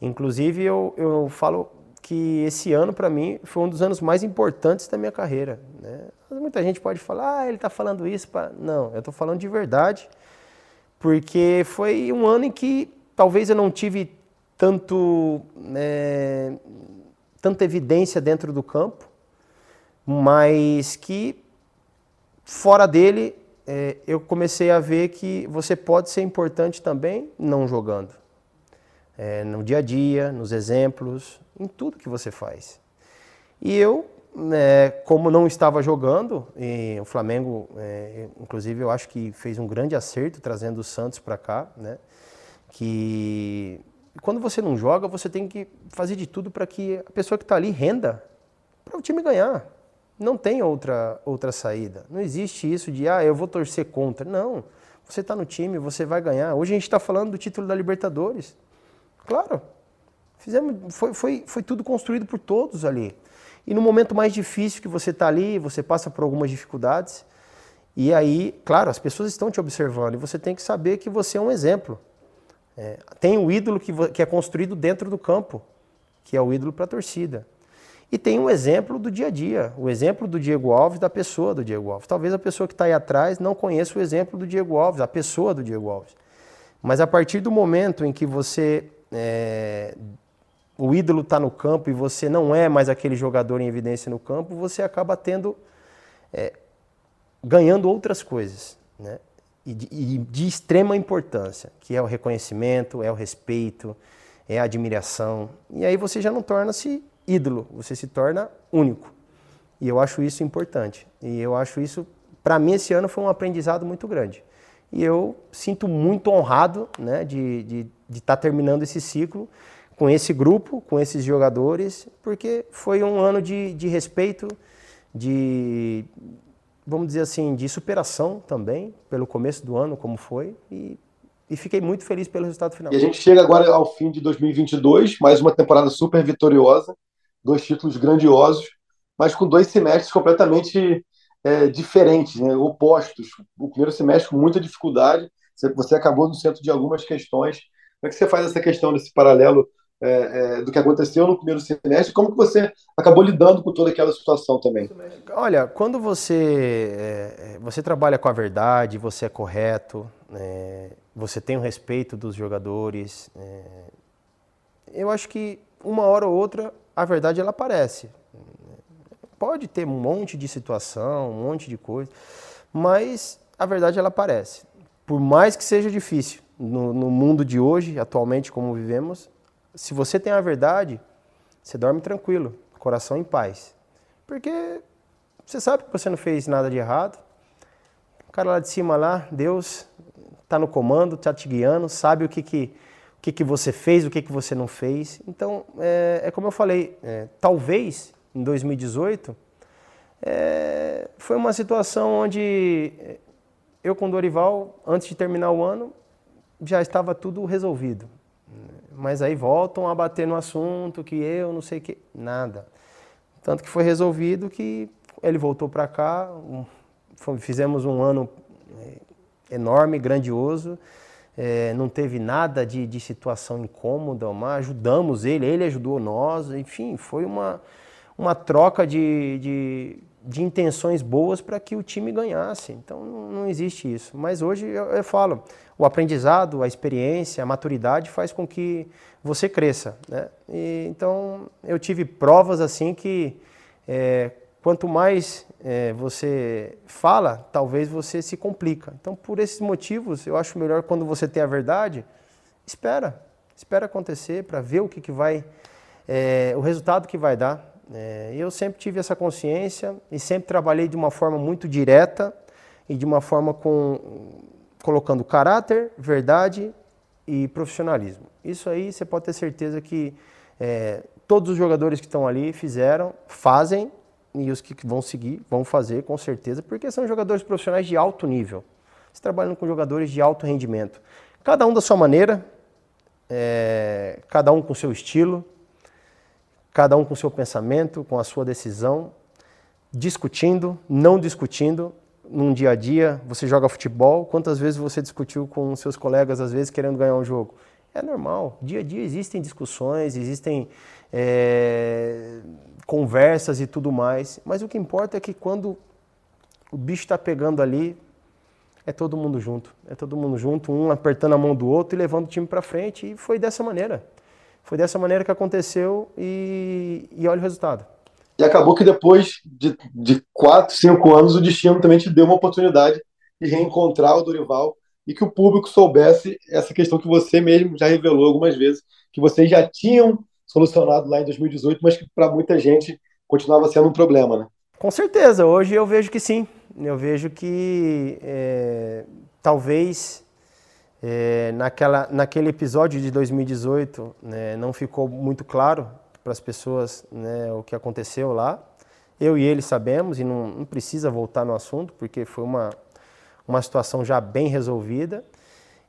Inclusive, eu, eu falo que esse ano, para mim, foi um dos anos mais importantes da minha carreira. Né? Muita gente pode falar, ah, ele está falando isso. Pra... Não, eu estou falando de verdade, porque foi um ano em que talvez eu não tive tanto, é, tanta evidência dentro do campo, mas que fora dele é, eu comecei a ver que você pode ser importante também não jogando. É, no dia a dia, nos exemplos, em tudo que você faz. E eu, é, como não estava jogando, o Flamengo, é, inclusive, eu acho que fez um grande acerto trazendo o Santos para cá, né? Que quando você não joga, você tem que fazer de tudo para que a pessoa que está ali renda para o time ganhar. Não tem outra, outra saída. Não existe isso de, ah, eu vou torcer contra. Não. Você está no time, você vai ganhar. Hoje a gente está falando do título da Libertadores. Claro. Fizemos, foi, foi, foi tudo construído por todos ali. E no momento mais difícil que você está ali, você passa por algumas dificuldades. E aí, claro, as pessoas estão te observando e você tem que saber que você é um exemplo. É, tem o ídolo que, que é construído dentro do campo, que é o ídolo para a torcida. E tem um exemplo do dia a dia, o exemplo do Diego Alves, da pessoa do Diego Alves. Talvez a pessoa que está aí atrás não conheça o exemplo do Diego Alves, a pessoa do Diego Alves. Mas a partir do momento em que você. É, o ídolo está no campo e você não é mais aquele jogador em evidência no campo, você acaba tendo. É, ganhando outras coisas. Né? E de, e de extrema importância, que é o reconhecimento, é o respeito, é a admiração. E aí você já não torna-se ídolo, você se torna único. E eu acho isso importante. E eu acho isso, para mim, esse ano foi um aprendizado muito grande. E eu sinto muito honrado né, de estar de, de tá terminando esse ciclo com esse grupo, com esses jogadores, porque foi um ano de, de respeito, de, vamos dizer assim, de superação também, pelo começo do ano, como foi, e e fiquei muito feliz pelo resultado final. E a gente chega agora ao fim de 2022, mais uma temporada super vitoriosa, dois títulos grandiosos, mas com dois semestres completamente é, diferentes, né, opostos. O primeiro semestre com muita dificuldade, você acabou no centro de algumas questões. Como é que você faz essa questão desse paralelo é, é, do que aconteceu no primeiro semestre? Como que você acabou lidando com toda aquela situação também? Olha, quando você é, você trabalha com a verdade, você é correto, é, você tem o respeito dos jogadores, é, eu acho que uma hora ou outra a verdade ela aparece. Pode ter um monte de situação, um monte de coisa, mas a verdade ela aparece. Por mais que seja difícil no, no mundo de hoje, atualmente como vivemos, se você tem a verdade, você dorme tranquilo, coração em paz. Porque você sabe que você não fez nada de errado. O cara lá de cima lá, Deus está no comando, está te guiando, sabe o que, que que, que você fez, o que, que você não fez. Então, é, é como eu falei, é, talvez em 2018 é, foi uma situação onde eu com o Dorival, antes de terminar o ano, já estava tudo resolvido. Mas aí voltam a bater no assunto que eu não sei que. Nada. Tanto que foi resolvido que ele voltou para cá, fizemos um ano é, enorme, grandioso é, não teve nada de, de situação incômoda, mas ajudamos ele, ele ajudou nós, enfim, foi uma, uma troca de, de, de intenções boas para que o time ganhasse. Então não, existe isso. Mas hoje eu, eu, falo, o aprendizado, a experiência, a maturidade faz com que você cresça. Né? E, então eu tive provas assim que é, quanto mais é, você fala, talvez você se complica. Então, por esses motivos, eu acho melhor quando você tem a verdade, espera, espera acontecer para ver o que, que vai, é, o resultado que vai dar. É, eu sempre tive essa consciência e sempre trabalhei de uma forma muito direta e de uma forma com colocando caráter, verdade e profissionalismo. Isso aí você pode ter certeza que é, todos os jogadores que estão ali fizeram, fazem e os que vão seguir vão fazer com certeza, porque são jogadores profissionais de alto nível. Você trabalhando com jogadores de alto rendimento. Cada um da sua maneira, é, cada um com seu estilo, cada um com seu pensamento, com a sua decisão, discutindo, não discutindo. Num dia a dia, você joga futebol, quantas vezes você discutiu com seus colegas, às vezes querendo ganhar um jogo? É normal. Dia a dia existem discussões, existem é, conversas e tudo mais. Mas o que importa é que quando o bicho está pegando ali, é todo mundo junto. É todo mundo junto, um apertando a mão do outro e levando o time para frente. E foi dessa maneira. Foi dessa maneira que aconteceu e, e olha o resultado. E acabou que depois de, de quatro, cinco anos, o destino também te deu uma oportunidade e reencontrar o Dorival e que o público soubesse essa questão que você mesmo já revelou algumas vezes, que vocês já tinham solucionado lá em 2018, mas que para muita gente continuava sendo um problema, né? Com certeza, hoje eu vejo que sim. Eu vejo que é, talvez é, naquela, naquele episódio de 2018 né, não ficou muito claro para as pessoas né, o que aconteceu lá. Eu e ele sabemos e não, não precisa voltar no assunto, porque foi uma, uma situação já bem resolvida.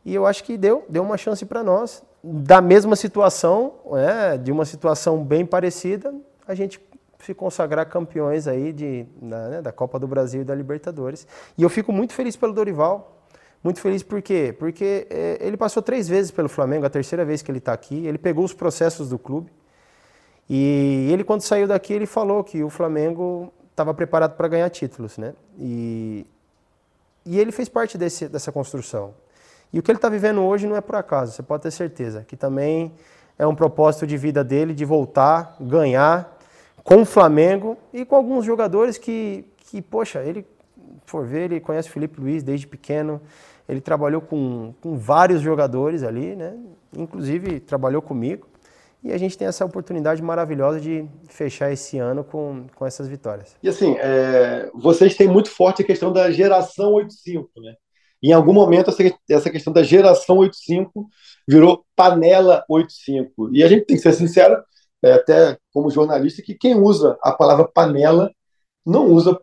E eu acho que deu, deu uma chance para nós. Da mesma situação, é, de uma situação bem parecida, a gente se consagrar campeões aí de, da, né, da Copa do Brasil e da Libertadores. E eu fico muito feliz pelo Dorival. Muito feliz por quê? Porque é, ele passou três vezes pelo Flamengo, a terceira vez que ele está aqui. Ele pegou os processos do clube. E ele, quando saiu daqui, ele falou que o Flamengo estava preparado para ganhar títulos, né? E, e ele fez parte desse, dessa construção. E o que ele está vivendo hoje não é por acaso, você pode ter certeza. Que também é um propósito de vida dele de voltar, ganhar com o Flamengo e com alguns jogadores que, que poxa, ele, for ver, ele conhece o Felipe Luiz desde pequeno. Ele trabalhou com, com vários jogadores ali, né? Inclusive trabalhou comigo. E a gente tem essa oportunidade maravilhosa de fechar esse ano com, com essas vitórias. E assim, é, vocês têm muito forte a questão da geração 85, né? Em algum momento, essa, essa questão da geração 85 virou panela 85. E a gente tem que ser sincero, é, até como jornalista, que quem usa a palavra panela não usa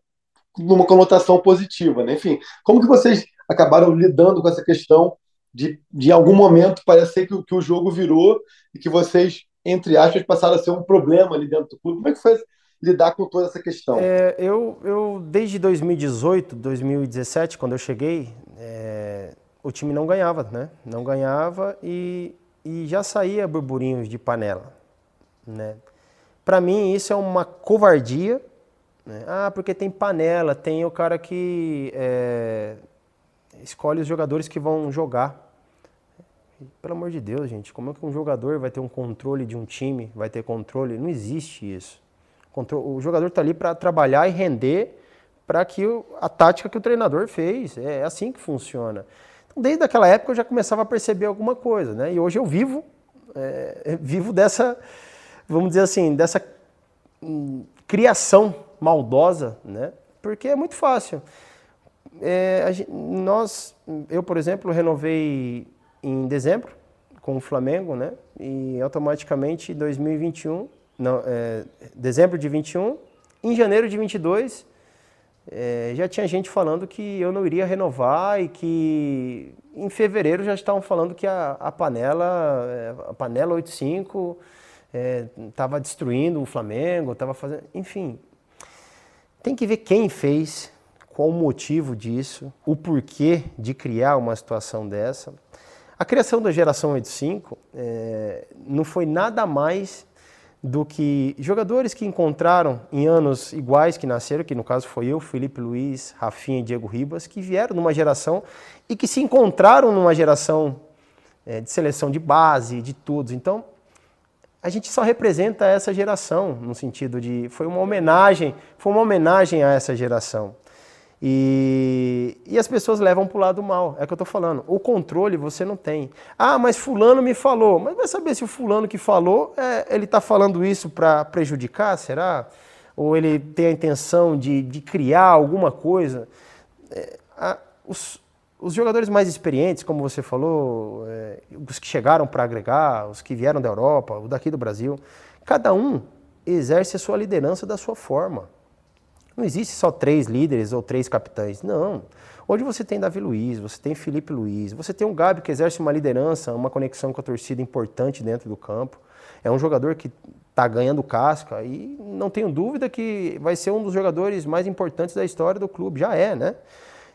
numa conotação positiva. Né? Enfim, como que vocês acabaram lidando com essa questão de, de algum momento, parece que, que o jogo virou e que vocês, entre aspas, passaram a ser um problema ali dentro do clube? Como é que foi lidar com toda essa questão? É, eu, eu, desde 2018, 2017, quando eu cheguei, é, o time não ganhava, né? Não ganhava e, e já saía burburinhos de panela, né? Para mim, isso é uma covardia. Né? Ah, porque tem panela, tem o cara que é, escolhe os jogadores que vão jogar. Pelo amor de Deus, gente, como é que um jogador vai ter um controle de um time, vai ter controle? Não existe isso. O jogador está ali para trabalhar e render para que a tática que o treinador fez. É assim que funciona. Então, desde aquela época eu já começava a perceber alguma coisa, né? E hoje eu vivo, é, vivo dessa, vamos dizer assim, dessa hum, criação maldosa, né? Porque é muito fácil. É, gente, nós, eu por exemplo, renovei em dezembro com o Flamengo, né? E automaticamente 2021, não, é, dezembro de 21, em janeiro de 22, é, já tinha gente falando que eu não iria renovar e que em fevereiro já estavam falando que a, a panela, é, a panela 85 estava é, destruindo o Flamengo, estava fazendo, enfim, tem que ver quem fez, qual o motivo disso, o porquê de criar uma situação dessa. A criação da geração 85 é, não foi nada mais do que jogadores que encontraram em anos iguais que nasceram, que no caso foi eu, Felipe Luiz, Rafinha e Diego Ribas, que vieram numa geração e que se encontraram numa geração é, de seleção de base, de todos. Então, a gente só representa essa geração, no sentido de foi uma homenagem, foi uma homenagem a essa geração. E, e as pessoas levam para o lado mal, é o que eu estou falando. O controle você não tem. Ah, mas fulano me falou. Mas vai saber se o fulano que falou, é, ele está falando isso para prejudicar, será? Ou ele tem a intenção de, de criar alguma coisa? É, a, os, os jogadores mais experientes, como você falou, é, os que chegaram para agregar, os que vieram da Europa, o daqui do Brasil, cada um exerce a sua liderança da sua forma. Não existe só três líderes ou três capitães. Não. Hoje você tem Davi Luiz, você tem Felipe Luiz, você tem um Gabi que exerce uma liderança, uma conexão com a torcida importante dentro do campo. É um jogador que está ganhando casca e não tenho dúvida que vai ser um dos jogadores mais importantes da história do clube. Já é, né?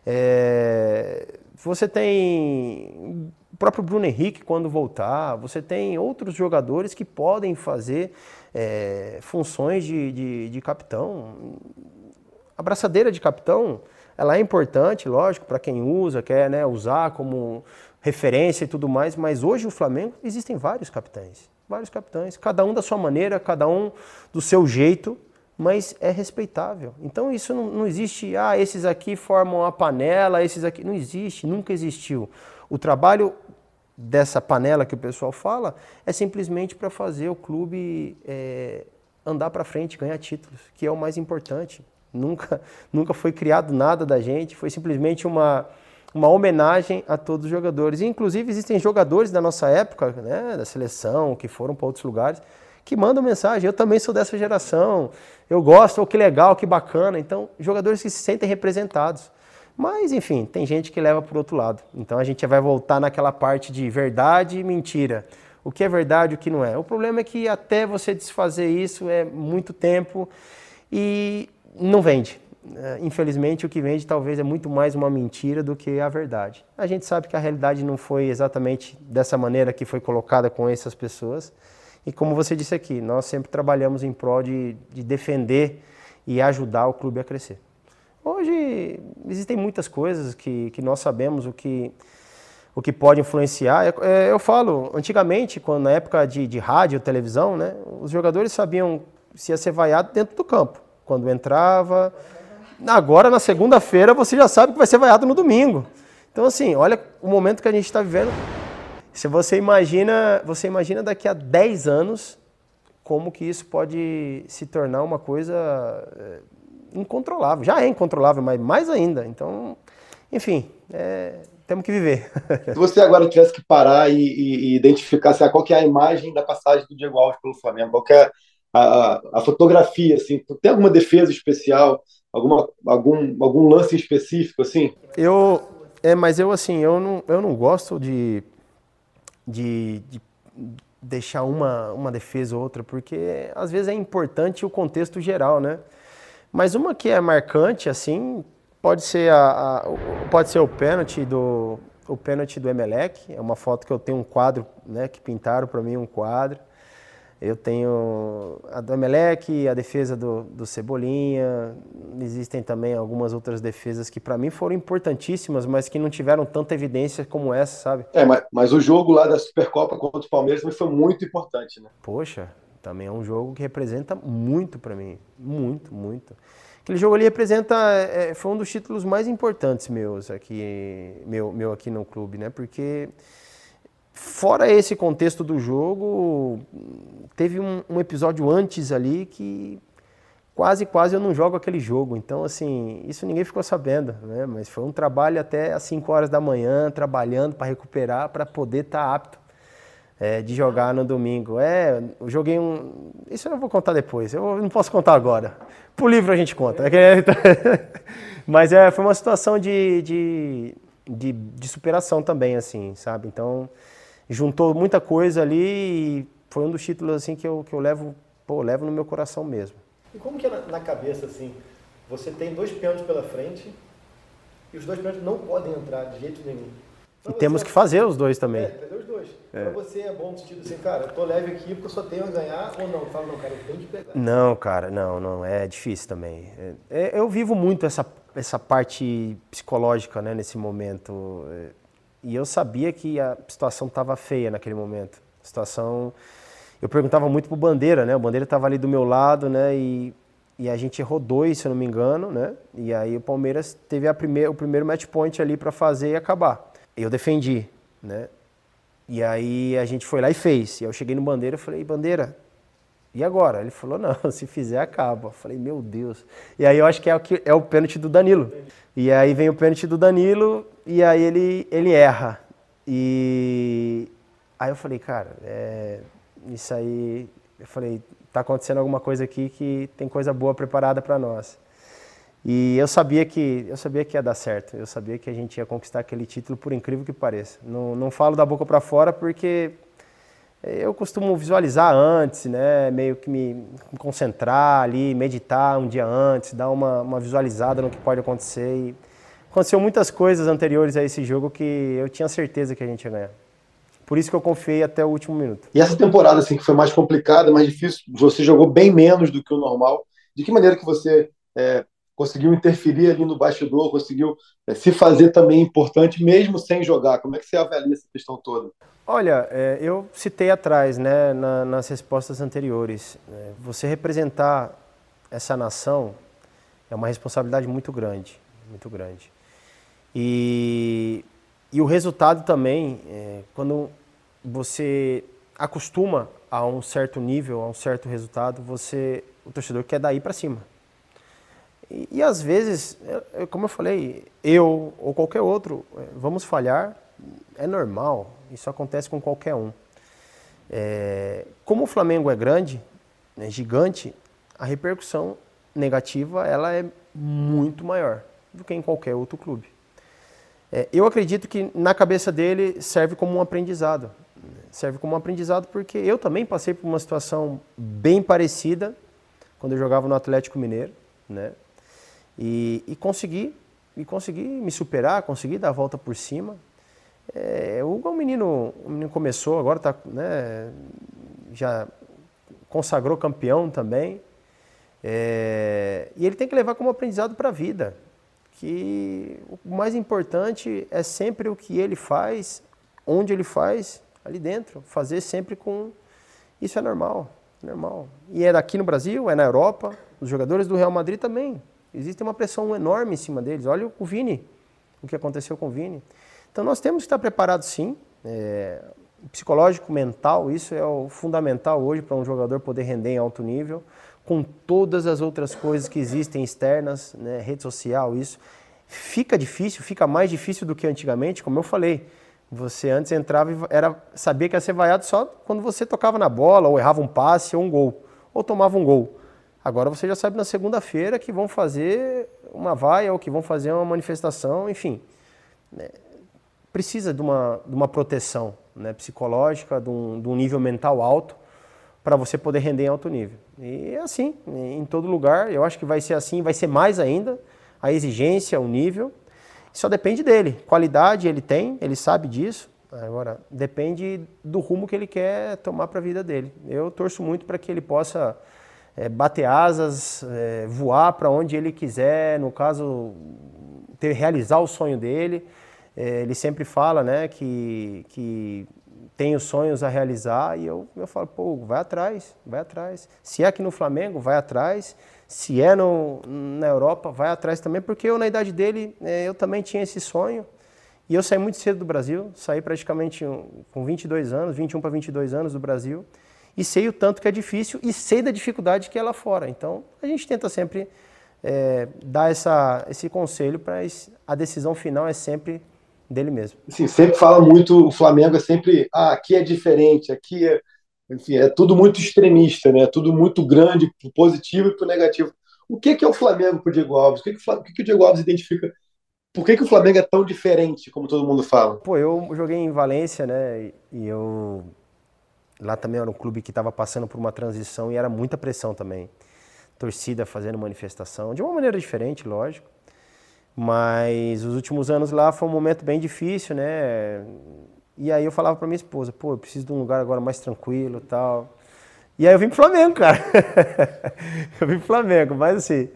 É... Você tem o próprio Bruno Henrique quando voltar, você tem outros jogadores que podem fazer é, funções de, de, de capitão. A braçadeira de capitão, ela é importante, lógico, para quem usa, quer né, usar como referência e tudo mais, mas hoje o Flamengo existem vários capitães, vários capitães, cada um da sua maneira, cada um do seu jeito, mas é respeitável. Então isso não, não existe, ah, esses aqui formam a panela, esses aqui. Não existe, nunca existiu. O trabalho dessa panela que o pessoal fala é simplesmente para fazer o clube é, andar para frente, ganhar títulos, que é o mais importante. Nunca, nunca foi criado nada da gente, foi simplesmente uma, uma homenagem a todos os jogadores. E, inclusive, existem jogadores da nossa época, né, da seleção, que foram para outros lugares, que mandam mensagem. Eu também sou dessa geração, eu gosto, oh, que legal, que bacana. Então, jogadores que se sentem representados. Mas, enfim, tem gente que leva o outro lado. Então, a gente vai voltar naquela parte de verdade e mentira. O que é verdade o que não é. O problema é que até você desfazer isso é muito tempo e não vende. É, infelizmente, o que vende talvez é muito mais uma mentira do que a verdade. A gente sabe que a realidade não foi exatamente dessa maneira que foi colocada com essas pessoas. E como você disse aqui, nós sempre trabalhamos em prol de, de defender e ajudar o clube a crescer. Hoje existem muitas coisas que, que nós sabemos o que, o que pode influenciar. É, é, eu falo, antigamente, quando, na época de, de rádio, televisão, né, os jogadores sabiam se ia ser vaiado dentro do campo. Quando entrava. Agora, na segunda-feira, você já sabe que vai ser vaiado no domingo. Então, assim, olha o momento que a gente está vivendo. Se você imagina, você imagina daqui a 10 anos como que isso pode se tornar uma coisa eh, incontrolável. Já é incontrolável, mas mais ainda. Então, enfim, é, temos que viver. Se você agora tivesse que parar e, e, e identificar assim, qual é a imagem da passagem do Diego Alves pelo Flamengo, qual é a, a, fotografia, assim, tem alguma defesa especial, alguma, algum, algum lance específico, assim? Eu, é, mas eu assim, eu não, eu não gosto de de, de deixar uma, uma defesa ou outra, porque às vezes é importante o contexto geral, né? Mas uma que é marcante, assim, pode ser, a, a pode ser o pênalti do o pênalti do Emelec, é uma foto que eu tenho um quadro, né, que pintaram para mim um quadro. Eu tenho a do Emelec, a defesa do, do Cebolinha. Existem também algumas outras defesas que para mim foram importantíssimas, mas que não tiveram tanta evidência como essa, sabe? É, mas, mas o jogo lá da Supercopa contra o Palmeiras foi muito importante, né? Poxa, também é um jogo que representa muito para mim. Muito, muito. Aquele jogo ali representa. É, foi um dos títulos mais importantes meus aqui, meu, meu aqui no clube, né? Porque Fora esse contexto do jogo, teve um, um, episódio antes ali que quase, quase eu não jogo aquele jogo. Então, assim, isso ninguém ficou sabendo, né? Mas foi um trabalho até às 5 horas da manhã, trabalhando para recuperar, para poder estar tá apto é, de jogar no domingo. É, eu joguei um. Isso eu vou contar depois, eu não posso contar agora. Pro livro a gente conta. Mas é, foi uma situação de, de, de, de superação também, assim, sabe? Então juntou muita coisa ali e foi um dos títulos assim que eu, que eu levo, pô, levo no meu coração mesmo. E como que é na, na cabeça assim, você tem dois pênaltis pela frente e os dois pênaltis não podem entrar de jeito nenhum. Pra e temos é que fazer os dois também. É, fazer os dois. É. Pra você é bom no sentido assim, cara, eu tô leve aqui porque eu só tenho a ganhar ou não? Fala, não, cara, eu tenho que pegar. Não, cara, não, não, é difícil também. É, é eu vivo muito essa, essa parte psicológica, né, nesse momento. E eu sabia que a situação estava feia naquele momento. A situação. Eu perguntava muito pro Bandeira, né? O Bandeira estava ali do meu lado, né? E, e a gente errou dois, se eu não me engano, né? E aí o Palmeiras teve a primeir, o primeiro match point ali para fazer e acabar. Eu defendi, né? E aí a gente foi lá e fez. E eu cheguei no Bandeira e falei, Bandeira, e agora? Ele falou, não, se fizer, acaba. Eu falei, meu Deus. E aí eu acho que é o, que, é o pênalti do Danilo. E aí vem o pênalti do Danilo e aí ele, ele erra. E aí eu falei, cara, é, isso aí. Eu falei, tá acontecendo alguma coisa aqui que tem coisa boa preparada para nós. E eu sabia que eu sabia que ia dar certo. Eu sabia que a gente ia conquistar aquele título, por incrível que pareça. Não, não falo da boca para fora porque eu costumo visualizar antes, né? Meio que me concentrar ali, meditar um dia antes, dar uma, uma visualizada no que pode acontecer. E aconteceu muitas coisas anteriores a esse jogo que eu tinha certeza que a gente ia ganhar. Por isso que eu confiei até o último minuto. E essa temporada, assim, que foi mais complicada, mais difícil, você jogou bem menos do que o normal. De que maneira que você é, conseguiu interferir ali no bastidor, conseguiu é, se fazer também importante, mesmo sem jogar? Como é que você avalia essa questão toda? Olha, é, eu citei atrás, né, na, nas respostas anteriores, é, você representar essa nação é uma responsabilidade muito grande, muito grande. E, e o resultado também, é, quando você acostuma a um certo nível, a um certo resultado, você, o torcedor quer daí para cima. E, e, às vezes, é, é, como eu falei, eu ou qualquer outro, vamos falhar, é normal, isso acontece com qualquer um. É, como o Flamengo é grande, né, gigante, a repercussão negativa ela é muito maior do que em qualquer outro clube. É, eu acredito que na cabeça dele serve como um aprendizado. Serve como um aprendizado porque eu também passei por uma situação bem parecida quando eu jogava no Atlético Mineiro, né? E, e consegui, e consegui me superar, consegui dar a volta por cima. É, o Hugo é um menino, um menino começou, agora está, né, já consagrou campeão também. É, e ele tem que levar como aprendizado para a vida, que o mais importante é sempre o que ele faz, onde ele faz, ali dentro. Fazer sempre com. Isso é normal, normal. E é daqui no Brasil, é na Europa. Os jogadores do Real Madrid também. Existe uma pressão enorme em cima deles. Olha o Vini, o que aconteceu com o Vini. Então nós temos que estar preparados sim. É, psicológico, mental, isso é o fundamental hoje para um jogador poder render em alto nível com todas as outras coisas que existem externas, né, rede social, isso, fica difícil, fica mais difícil do que antigamente, como eu falei. Você antes entrava e era, sabia que ia ser vaiado só quando você tocava na bola, ou errava um passe, ou um gol, ou tomava um gol. Agora você já sabe na segunda-feira que vão fazer uma vaia, ou que vão fazer uma manifestação, enfim. Né, precisa de uma, de uma proteção né, psicológica, de um, de um nível mental alto, para você poder render em alto nível. E é assim, em todo lugar, eu acho que vai ser assim, vai ser mais ainda, a exigência, o nível, só depende dele. Qualidade ele tem, ele sabe disso, agora depende do rumo que ele quer tomar para a vida dele. Eu torço muito para que ele possa é, bater asas, é, voar para onde ele quiser, no caso, ter, realizar o sonho dele. É, ele sempre fala né, que, que tenho sonhos a realizar e eu, eu falo, pô, vai atrás, vai atrás. Se é aqui no Flamengo, vai atrás. Se é no, na Europa, vai atrás também, porque eu, na idade dele, é, eu também tinha esse sonho. E eu saí muito cedo do Brasil, saí praticamente com 22 anos, 21 para 22 anos do Brasil, e sei o tanto que é difícil e sei da dificuldade que é lá fora. Então, a gente tenta sempre é, dar essa, esse conselho para a decisão final é sempre dele mesmo. Sim, sempre fala muito, o Flamengo é sempre, ah, aqui é diferente, aqui é, enfim, é tudo muito extremista, né? Tudo muito grande, pro positivo e pro negativo. O que, que é o Flamengo pro Diego Alves? O que, que, o, que, que o Diego Alves identifica? Por que, que o Flamengo é tão diferente, como todo mundo fala? Pô, eu joguei em Valência, né? E eu lá também era um clube que estava passando por uma transição e era muita pressão também. Torcida fazendo manifestação, de uma maneira diferente, lógico. Mas os últimos anos lá foi um momento bem difícil, né? E aí eu falava para minha esposa, pô, eu preciso de um lugar agora mais tranquilo tal. E aí eu vim pro Flamengo, cara. eu vim pro Flamengo, mas assim,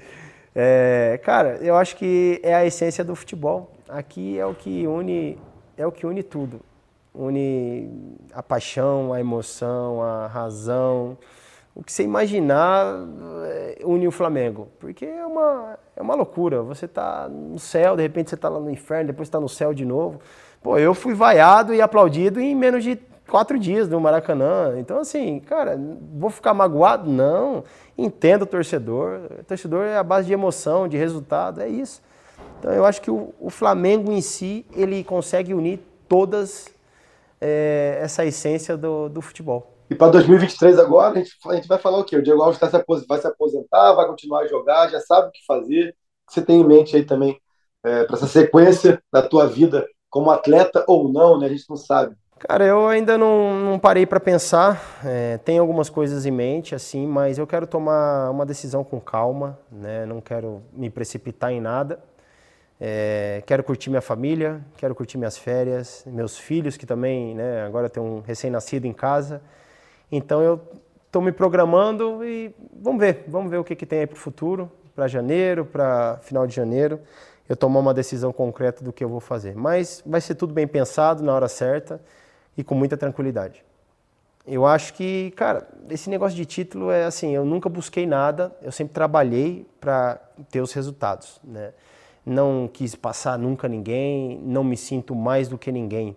é, cara, eu acho que é a essência do futebol. Aqui é o que une, é o que une tudo. Une a paixão, a emoção, a razão, o que você imaginar eh, une o Flamengo. Porque é uma, é uma loucura. Você tá no céu, de repente você tá lá no inferno, depois está no céu de novo. Pô, eu fui vaiado e aplaudido em menos de quatro dias no Maracanã. Então, assim, cara, vou ficar magoado? Não. Entendo o torcedor. O torcedor é a base de emoção, de resultado, é isso. Então, eu acho que o, o Flamengo em si, ele consegue unir todas é, essa essência do, do futebol. E para 2023 agora, a gente, a gente vai falar o quê? O Diego Alves tá se vai se aposentar, vai continuar a jogar, já sabe o que fazer. O que você tem em mente aí também é, para essa sequência da tua vida como atleta ou não, né? A gente não sabe. Cara, eu ainda não, não parei para pensar. É, tem algumas coisas em mente, assim, mas eu quero tomar uma decisão com calma, né? Não quero me precipitar em nada. É, quero curtir minha família, quero curtir minhas férias, meus filhos que também, né? Agora tem um recém-nascido em casa. Então eu estou me programando e vamos ver, vamos ver o que, que tem aí para o futuro, para janeiro, para final de janeiro, eu tomar uma decisão concreta do que eu vou fazer. Mas vai ser tudo bem pensado na hora certa e com muita tranquilidade. Eu acho que, cara, esse negócio de título é assim, eu nunca busquei nada, eu sempre trabalhei para ter os resultados, né? Não quis passar nunca ninguém, não me sinto mais do que ninguém.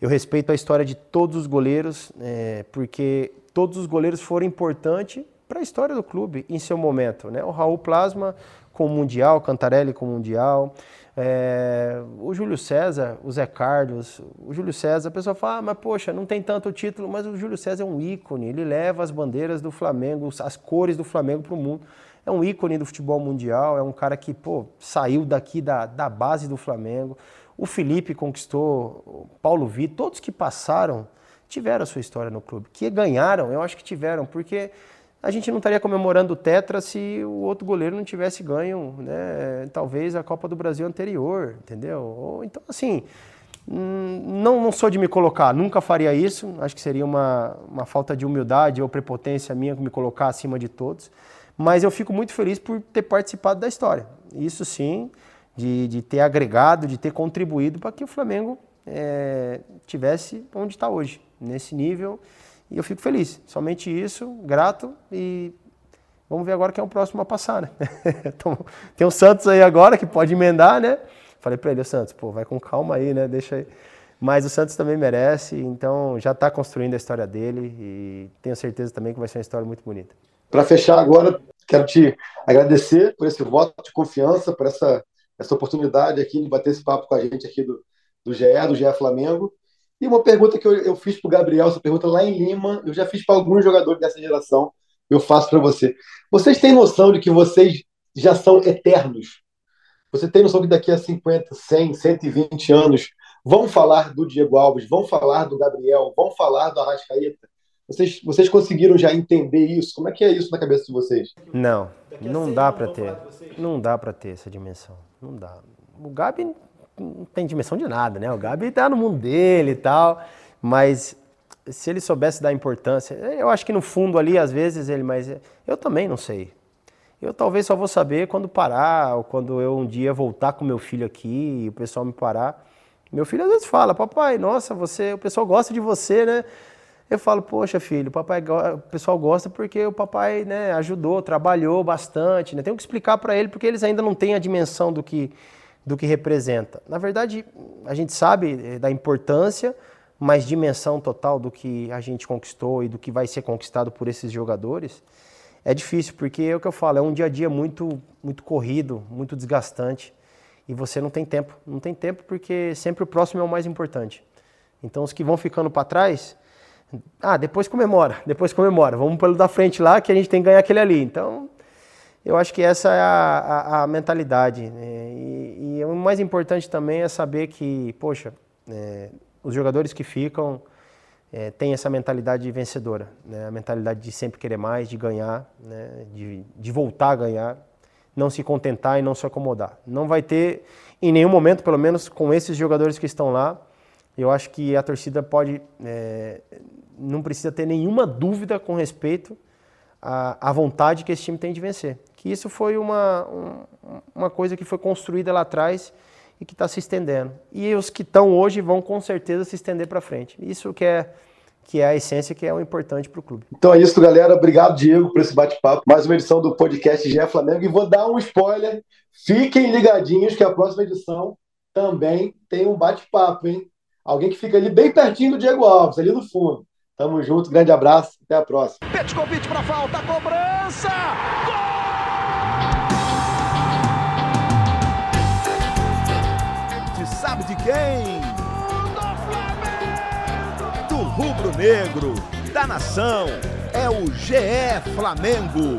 Eu respeito a história de todos os goleiros, é, porque todos os goleiros foram importantes para a história do clube em seu momento. Né? O Raul Plasma com o Mundial, Cantarelli com o Mundial, é, o Júlio César, o Zé Carlos, o Júlio César, a pessoa fala, ah, mas poxa, não tem tanto título, mas o Júlio César é um ícone, ele leva as bandeiras do Flamengo, as cores do Flamengo para o mundo. É um ícone do futebol mundial, é um cara que pô, saiu daqui da, da base do Flamengo. O Felipe conquistou, o Paulo Vitor, todos que passaram tiveram a sua história no clube. Que ganharam, eu acho que tiveram, porque a gente não estaria comemorando o Tetra se o outro goleiro não tivesse ganho, né, talvez a Copa do Brasil anterior, entendeu? Ou, então, assim, hum, não, não sou de me colocar, nunca faria isso, acho que seria uma, uma falta de humildade ou prepotência minha me colocar acima de todos, mas eu fico muito feliz por ter participado da história. Isso sim, de, de ter agregado, de ter contribuído para que o Flamengo é, tivesse onde está hoje, nesse nível e eu fico feliz. Somente isso, grato e vamos ver agora quem é o próximo a passar, né? então, tem o Santos aí agora que pode emendar, né? Falei para ele, o Santos, pô, vai com calma aí, né? Deixa aí. Mas o Santos também merece, então já está construindo a história dele e tenho certeza também que vai ser uma história muito bonita. Para fechar agora, quero te agradecer por esse voto de confiança, por essa, essa oportunidade aqui de bater esse papo com a gente aqui do, do GE, do GE Flamengo. E uma pergunta que eu, eu fiz para o Gabriel, essa pergunta lá em Lima, eu já fiz para alguns jogadores dessa geração, eu faço para você. Vocês têm noção de que vocês já são eternos? Você tem noção que daqui a 50, 100, 120 anos vão falar do Diego Alves, vão falar do Gabriel, vão falar do Arrascaeta? Vocês, vocês conseguiram já entender isso? Como é que é isso na cabeça de vocês? Não, não dá para ter. Não dá para ter essa dimensão. Não dá. O Gabi não tem dimensão de nada, né? O Gabi tá no mundo dele e tal, mas se ele soubesse da importância, eu acho que no fundo ali, às vezes, ele, mas eu também não sei. Eu talvez só vou saber quando parar, ou quando eu um dia voltar com meu filho aqui e o pessoal me parar. Meu filho às vezes fala, papai, nossa, você, o pessoal gosta de você, né? Eu falo, poxa, filho, o, papai, o pessoal gosta porque o papai né, ajudou, trabalhou bastante, né? Tenho que explicar para ele porque eles ainda não têm a dimensão do que do que representa. Na verdade, a gente sabe eh, da importância, mas dimensão total do que a gente conquistou e do que vai ser conquistado por esses jogadores é difícil, porque é o que eu falo, é um dia a dia muito, muito corrido, muito desgastante e você não tem tempo. Não tem tempo porque sempre o próximo é o mais importante. Então os que vão ficando para trás, ah, depois comemora, depois comemora, vamos pelo da frente lá que a gente tem que ganhar aquele ali. Então eu acho que essa é a, a, a mentalidade. Né? E, e, o mais importante também é saber que, poxa, é, os jogadores que ficam é, têm essa mentalidade vencedora, né? a mentalidade de sempre querer mais, de ganhar, né? de, de voltar a ganhar, não se contentar e não se acomodar. Não vai ter, em nenhum momento, pelo menos com esses jogadores que estão lá, eu acho que a torcida pode, é, não precisa ter nenhuma dúvida com respeito à, à vontade que esse time tem de vencer que isso foi uma, um, uma coisa que foi construída lá atrás e que está se estendendo. E os que estão hoje vão com certeza se estender para frente. Isso que é, que é a essência, que é o importante para o clube. Então é isso, galera. Obrigado, Diego, por esse bate-papo. Mais uma edição do podcast GE Flamengo. E vou dar um spoiler. Fiquem ligadinhos que a próxima edição também tem um bate-papo, hein? Alguém que fica ali bem pertinho do Diego Alves, ali no fundo. Tamo junto, grande abraço, até a próxima. Pet convite para falta, cobrança! Gol! sabe de quem? Do Do rubro-negro, da nação, é o GE Flamengo.